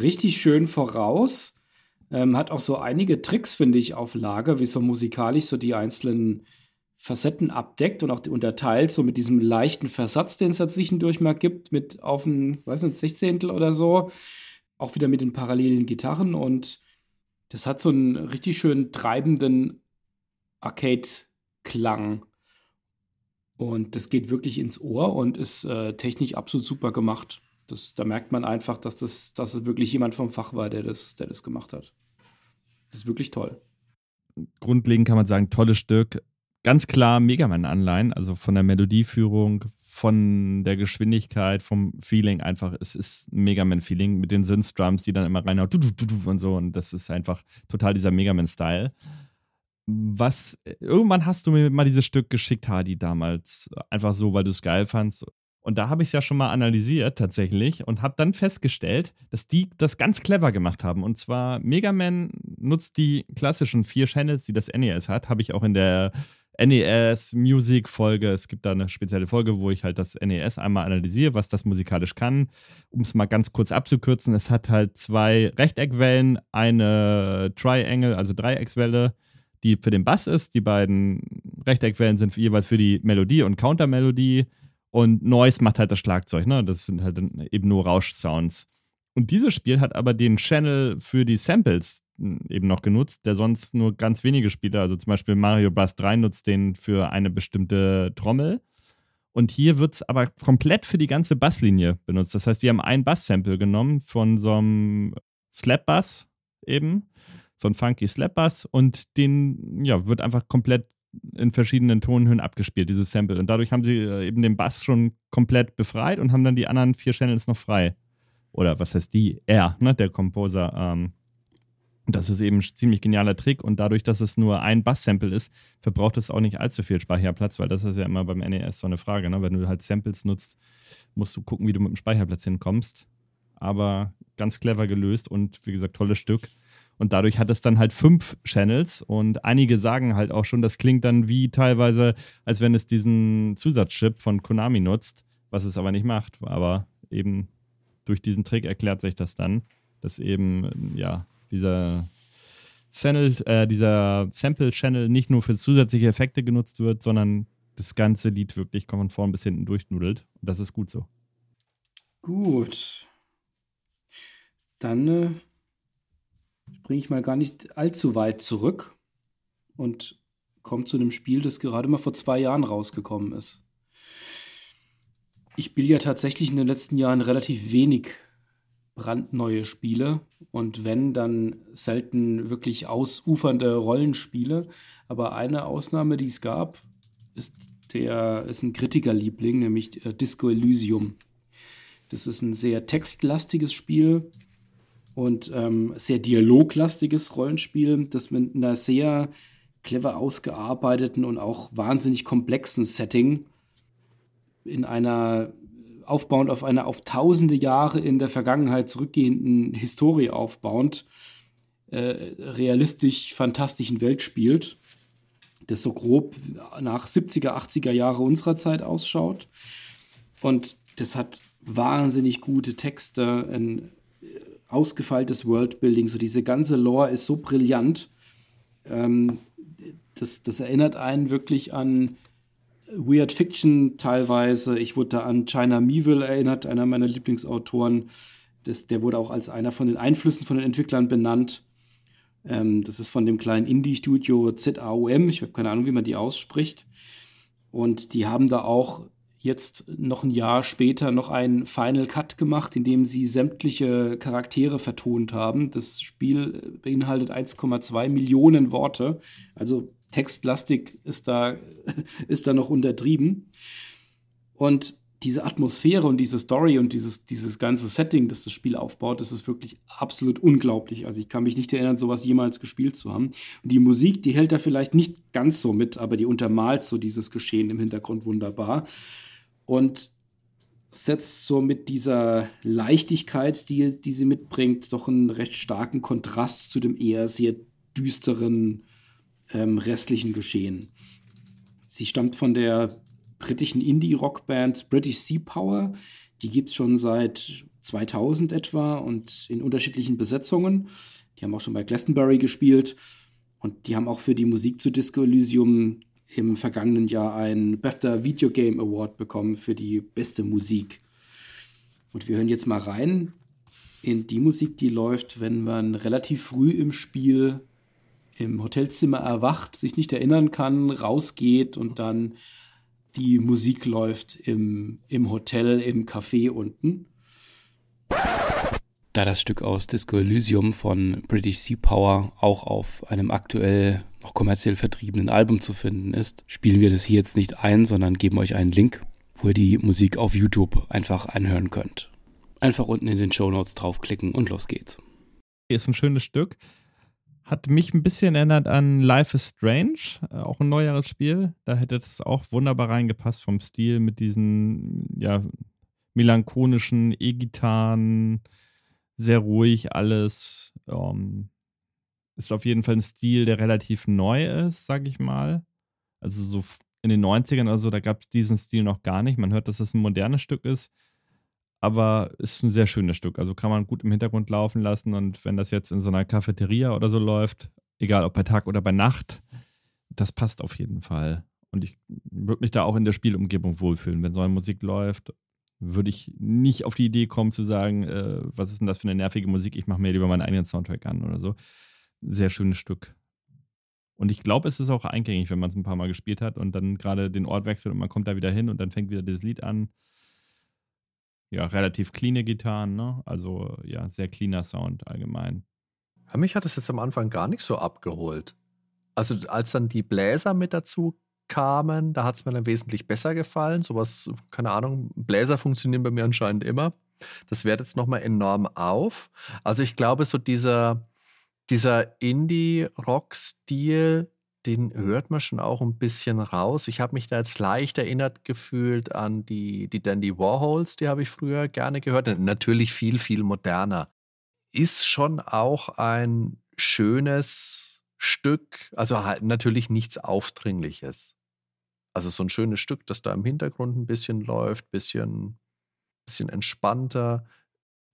S3: richtig schön voraus. Ähm, hat auch so einige Tricks, finde ich, auf Lager, wie so musikalisch so die einzelnen Facetten abdeckt und auch unterteilt, so mit diesem leichten Versatz, den es dazwischendurch mal gibt, mit auf ein, weiß nicht, Sechzehntel oder so. Auch wieder mit den parallelen Gitarren und das hat so einen richtig schön treibenden Arcade-Klang. Und das geht wirklich ins Ohr und ist äh, technisch absolut super gemacht. Das, da merkt man einfach, dass das, dass es wirklich jemand vom Fach war, der das, der das gemacht hat. Das ist wirklich toll.
S2: Grundlegend kann man sagen, tolles Stück. Ganz klar Megaman-Anleihen, also von der Melodieführung, von der Geschwindigkeit, vom Feeling einfach. Es ist ein Megaman-Feeling mit den Synth-Drums, die dann immer reinhauen und so. Und das ist einfach total dieser Megaman-Style was, irgendwann hast du mir mal dieses Stück geschickt, Hadi, damals. Einfach so, weil du es geil fandst. Und da habe ich es ja schon mal analysiert tatsächlich und habe dann festgestellt, dass die das ganz clever gemacht haben. Und zwar Mega Man nutzt die klassischen vier Channels, die das NES hat, habe ich auch in der NES-Musik-Folge. Es gibt da eine spezielle Folge, wo ich halt das NES einmal analysiere, was das musikalisch kann. Um es mal ganz kurz abzukürzen, es hat halt zwei Rechteckwellen, eine Triangle, also Dreieckswelle, die für den Bass ist. Die beiden Rechteckwellen sind jeweils für die Melodie und Countermelodie. Und Noise macht halt das Schlagzeug, ne? Das sind halt eben nur Rauschsounds. Und dieses Spiel hat aber den Channel für die Samples hm, eben noch genutzt, der sonst nur ganz wenige Spiele, also zum Beispiel Mario Bros. 3 nutzt den für eine bestimmte Trommel. Und hier wird es aber komplett für die ganze Basslinie benutzt. Das heißt, die haben ein Bass-Sample genommen von so einem Slap-Bass eben, so ein funky Slap-Bass und den ja, wird einfach komplett in verschiedenen Tonhöhen abgespielt, dieses Sample. Und dadurch haben sie äh, eben den Bass schon komplett befreit und haben dann die anderen vier Channels noch frei oder was heißt die? Er, ne, der Composer. Ähm, das ist eben ein ziemlich genialer Trick und dadurch, dass es nur ein Bass-Sample ist, verbraucht es auch nicht allzu viel Speicherplatz, weil das ist ja immer beim NES so eine Frage. Ne? Wenn du halt Samples nutzt, musst du gucken, wie du mit dem Speicherplatz hinkommst. Aber ganz clever gelöst und wie gesagt, tolles Stück. Und dadurch hat es dann halt fünf Channels und einige sagen halt auch schon, das klingt dann wie teilweise, als wenn es diesen Zusatzchip von Konami nutzt, was es aber nicht macht. Aber eben durch diesen Trick erklärt sich das dann, dass eben, ja, dieser Channel, äh, dieser Sample-Channel nicht nur für zusätzliche Effekte genutzt wird, sondern das ganze Lied wirklich von vorn bis hinten durchnudelt. Und das ist gut so.
S3: Gut. Dann äh, springe ich mal gar nicht allzu weit zurück und komme zu einem Spiel, das gerade mal vor zwei Jahren rausgekommen ist. Ich spiele ja tatsächlich in den letzten Jahren relativ wenig brandneue Spiele und wenn, dann selten wirklich ausufernde Rollenspiele. Aber eine Ausnahme, die es gab, ist, der, ist ein Kritikerliebling, nämlich äh, Disco Elysium. Das ist ein sehr textlastiges Spiel und ähm, sehr dialoglastiges Rollenspiel, das mit einer sehr clever ausgearbeiteten und auch wahnsinnig komplexen Setting in einer aufbauend auf einer auf tausende Jahre in der Vergangenheit zurückgehenden Historie aufbauend äh, realistisch fantastischen Welt spielt, das so grob nach 70er, 80er Jahre unserer Zeit ausschaut. Und das hat wahnsinnig gute Texte, ein ausgefeiltes Worldbuilding, so diese ganze Lore ist so brillant. Ähm, das, das erinnert einen wirklich an Weird Fiction teilweise. Ich wurde da an China Meeville erinnert, einer meiner Lieblingsautoren. Das, der wurde auch als einer von den Einflüssen von den Entwicklern benannt. Ähm, das ist von dem kleinen Indie-Studio ZAOM. Ich habe keine Ahnung, wie man die ausspricht. Und die haben da auch jetzt noch ein Jahr später noch einen Final Cut gemacht, in dem sie sämtliche Charaktere vertont haben. Das Spiel beinhaltet 1,2 Millionen Worte. Also textlastig ist da, ist da noch untertrieben. Und diese Atmosphäre und diese Story und dieses, dieses ganze Setting, das das Spiel aufbaut, das ist wirklich absolut unglaublich. Also ich kann mich nicht erinnern, sowas jemals gespielt zu haben. Und die Musik, die hält da vielleicht nicht ganz so mit, aber die untermalt so dieses Geschehen im Hintergrund wunderbar. Und setzt so mit dieser Leichtigkeit, die, die sie mitbringt, doch einen recht starken Kontrast zu dem eher sehr düsteren ähm, restlichen Geschehen. Sie stammt von der britischen Indie-Rockband British Sea Power. Die gibt es schon seit 2000 etwa und in unterschiedlichen Besetzungen. Die haben auch schon bei Glastonbury gespielt und die haben auch für die Musik zu Disco Elysium im vergangenen Jahr einen BAFTA Video Game Award bekommen für die beste Musik. Und wir hören jetzt mal rein in die Musik, die läuft, wenn man relativ früh im Spiel im Hotelzimmer erwacht, sich nicht erinnern kann, rausgeht und dann die Musik läuft im, im Hotel, im Café unten. Da das Stück aus Disco Elysium von British Sea Power auch auf einem aktuell noch kommerziell vertriebenen Album zu finden ist, spielen wir das hier jetzt nicht ein, sondern geben euch einen Link, wo ihr die Musik auf YouTube einfach anhören könnt. Einfach unten in den Show Notes draufklicken und los geht's.
S2: Hier ist ein schönes Stück. Hat mich ein bisschen erinnert an Life is Strange, äh, auch ein neueres Spiel. Da hätte es auch wunderbar reingepasst vom Stil mit diesen, ja, melancholischen E-Gitarren, sehr ruhig alles. Ähm, ist auf jeden Fall ein Stil, der relativ neu ist, sag ich mal. Also so in den 90ern oder so, da gab es diesen Stil noch gar nicht. Man hört, dass es ein modernes Stück ist, aber ist ein sehr schönes Stück. Also kann man gut im Hintergrund laufen lassen und wenn das jetzt in so einer Cafeteria oder so läuft, egal ob bei Tag oder bei Nacht, das passt auf jeden Fall. Und ich würde mich da auch in der Spielumgebung wohlfühlen. Wenn so eine Musik läuft, würde ich nicht auf die Idee kommen zu sagen, äh, was ist denn das für eine nervige Musik, ich mache mir lieber meinen eigenen Soundtrack an oder so. Sehr schönes Stück. Und ich glaube, es ist auch eingängig, wenn man es ein paar Mal gespielt hat und dann gerade den Ort wechselt und man kommt da wieder hin und dann fängt wieder das Lied an. Ja, relativ cleane Gitarren, ne? Also ja, sehr cleaner Sound allgemein.
S1: Ja, mich hat es jetzt am Anfang gar nicht so abgeholt. Also als dann die Bläser mit dazu kamen, da hat es mir dann wesentlich besser gefallen. Sowas, keine Ahnung, Bläser funktionieren bei mir anscheinend immer. Das wertet jetzt nochmal enorm auf. Also ich glaube, so dieser, dieser Indie-Rock-Stil, den hört man schon auch ein bisschen raus. Ich habe mich da jetzt leicht erinnert gefühlt an die, die Dandy Warhols, die habe ich früher gerne gehört. Natürlich viel, viel moderner. Ist schon auch ein schönes Stück, also halt natürlich nichts Aufdringliches. Also so ein schönes Stück, das da im Hintergrund ein bisschen läuft, bisschen, bisschen entspannter.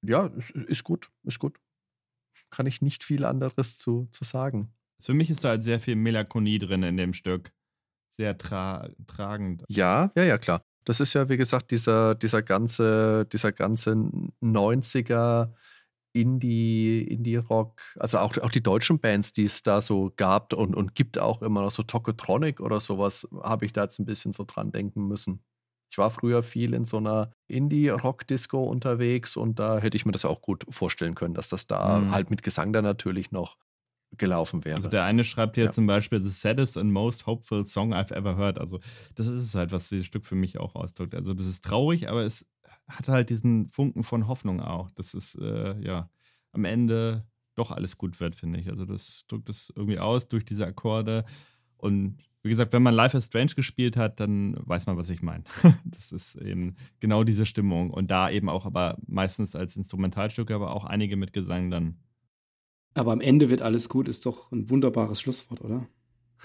S1: Ja, ist gut, ist gut. Kann ich nicht viel anderes zu, zu sagen.
S2: Für mich ist da halt sehr viel Melancholie drin in dem Stück. Sehr tra tragend.
S1: Ja, ja, ja, klar. Das ist ja, wie gesagt, dieser, dieser ganze, dieser ganze 90er Indie, Indie-Rock, also auch, auch die deutschen Bands, die es da so gab und, und gibt auch immer noch so Tokotronic oder sowas, habe ich da jetzt ein bisschen so dran denken müssen. Ich war früher viel in so einer Indie-Rock-Disco unterwegs und da hätte ich mir das auch gut vorstellen können, dass das da mhm. halt mit Gesang da natürlich noch gelaufen wäre.
S2: Also der eine schreibt hier ja. zum Beispiel The saddest and most hopeful song I've ever heard. Also das ist es halt, was dieses Stück für mich auch ausdrückt. Also das ist traurig, aber es hat halt diesen Funken von Hoffnung auch, dass es äh, ja am Ende doch alles gut wird, finde ich. Also das drückt es irgendwie aus durch diese Akkorde. Und wie gesagt, wenn man Life is Strange gespielt hat, dann weiß man, was ich meine. das ist eben genau diese Stimmung. Und da eben auch, aber meistens als Instrumentalstücke, aber auch einige mit Gesang dann.
S3: Aber am Ende wird alles gut, ist doch ein wunderbares Schlusswort, oder?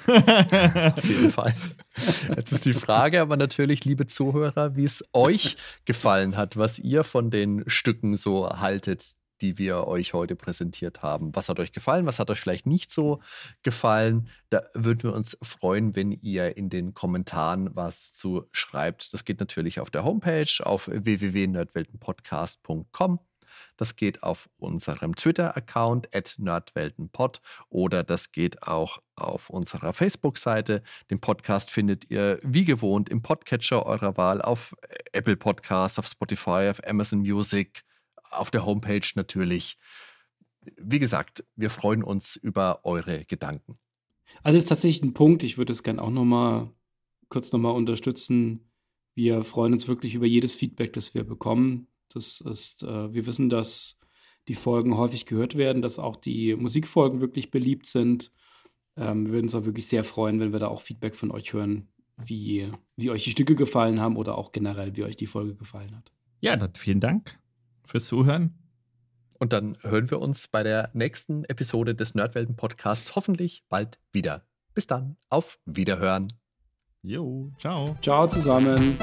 S1: Auf jeden Fall. Jetzt ist die Frage aber natürlich, liebe Zuhörer, wie es euch gefallen hat, was ihr von den Stücken so haltet, die wir euch heute präsentiert haben. Was hat euch gefallen? Was hat euch vielleicht nicht so gefallen? Da würden wir uns freuen, wenn ihr in den Kommentaren was zu schreibt. Das geht natürlich auf der Homepage auf www.nerdweltenpodcast.com. Das geht auf unserem Twitter-Account nerdweltenpod oder das geht auch auf unserer Facebook-Seite. Den Podcast findet ihr wie gewohnt im Podcatcher eurer Wahl auf Apple Podcasts, auf Spotify, auf Amazon Music, auf der Homepage natürlich. Wie gesagt, wir freuen uns über eure Gedanken.
S3: Also ist tatsächlich ein Punkt, ich würde es gerne auch nochmal kurz nochmal unterstützen. Wir freuen uns wirklich über jedes Feedback, das wir bekommen. Das ist, äh, wir wissen, dass die Folgen häufig gehört werden, dass auch die Musikfolgen wirklich beliebt sind. Ähm, wir würden uns auch wirklich sehr freuen, wenn wir da auch Feedback von euch hören, wie, wie euch die Stücke gefallen haben oder auch generell, wie euch die Folge gefallen hat.
S2: Ja, dann vielen Dank fürs Zuhören.
S1: Und dann hören wir uns bei der nächsten Episode des Nerdwelten Podcasts hoffentlich bald wieder. Bis dann, auf Wiederhören.
S2: Jo, ciao.
S3: Ciao zusammen.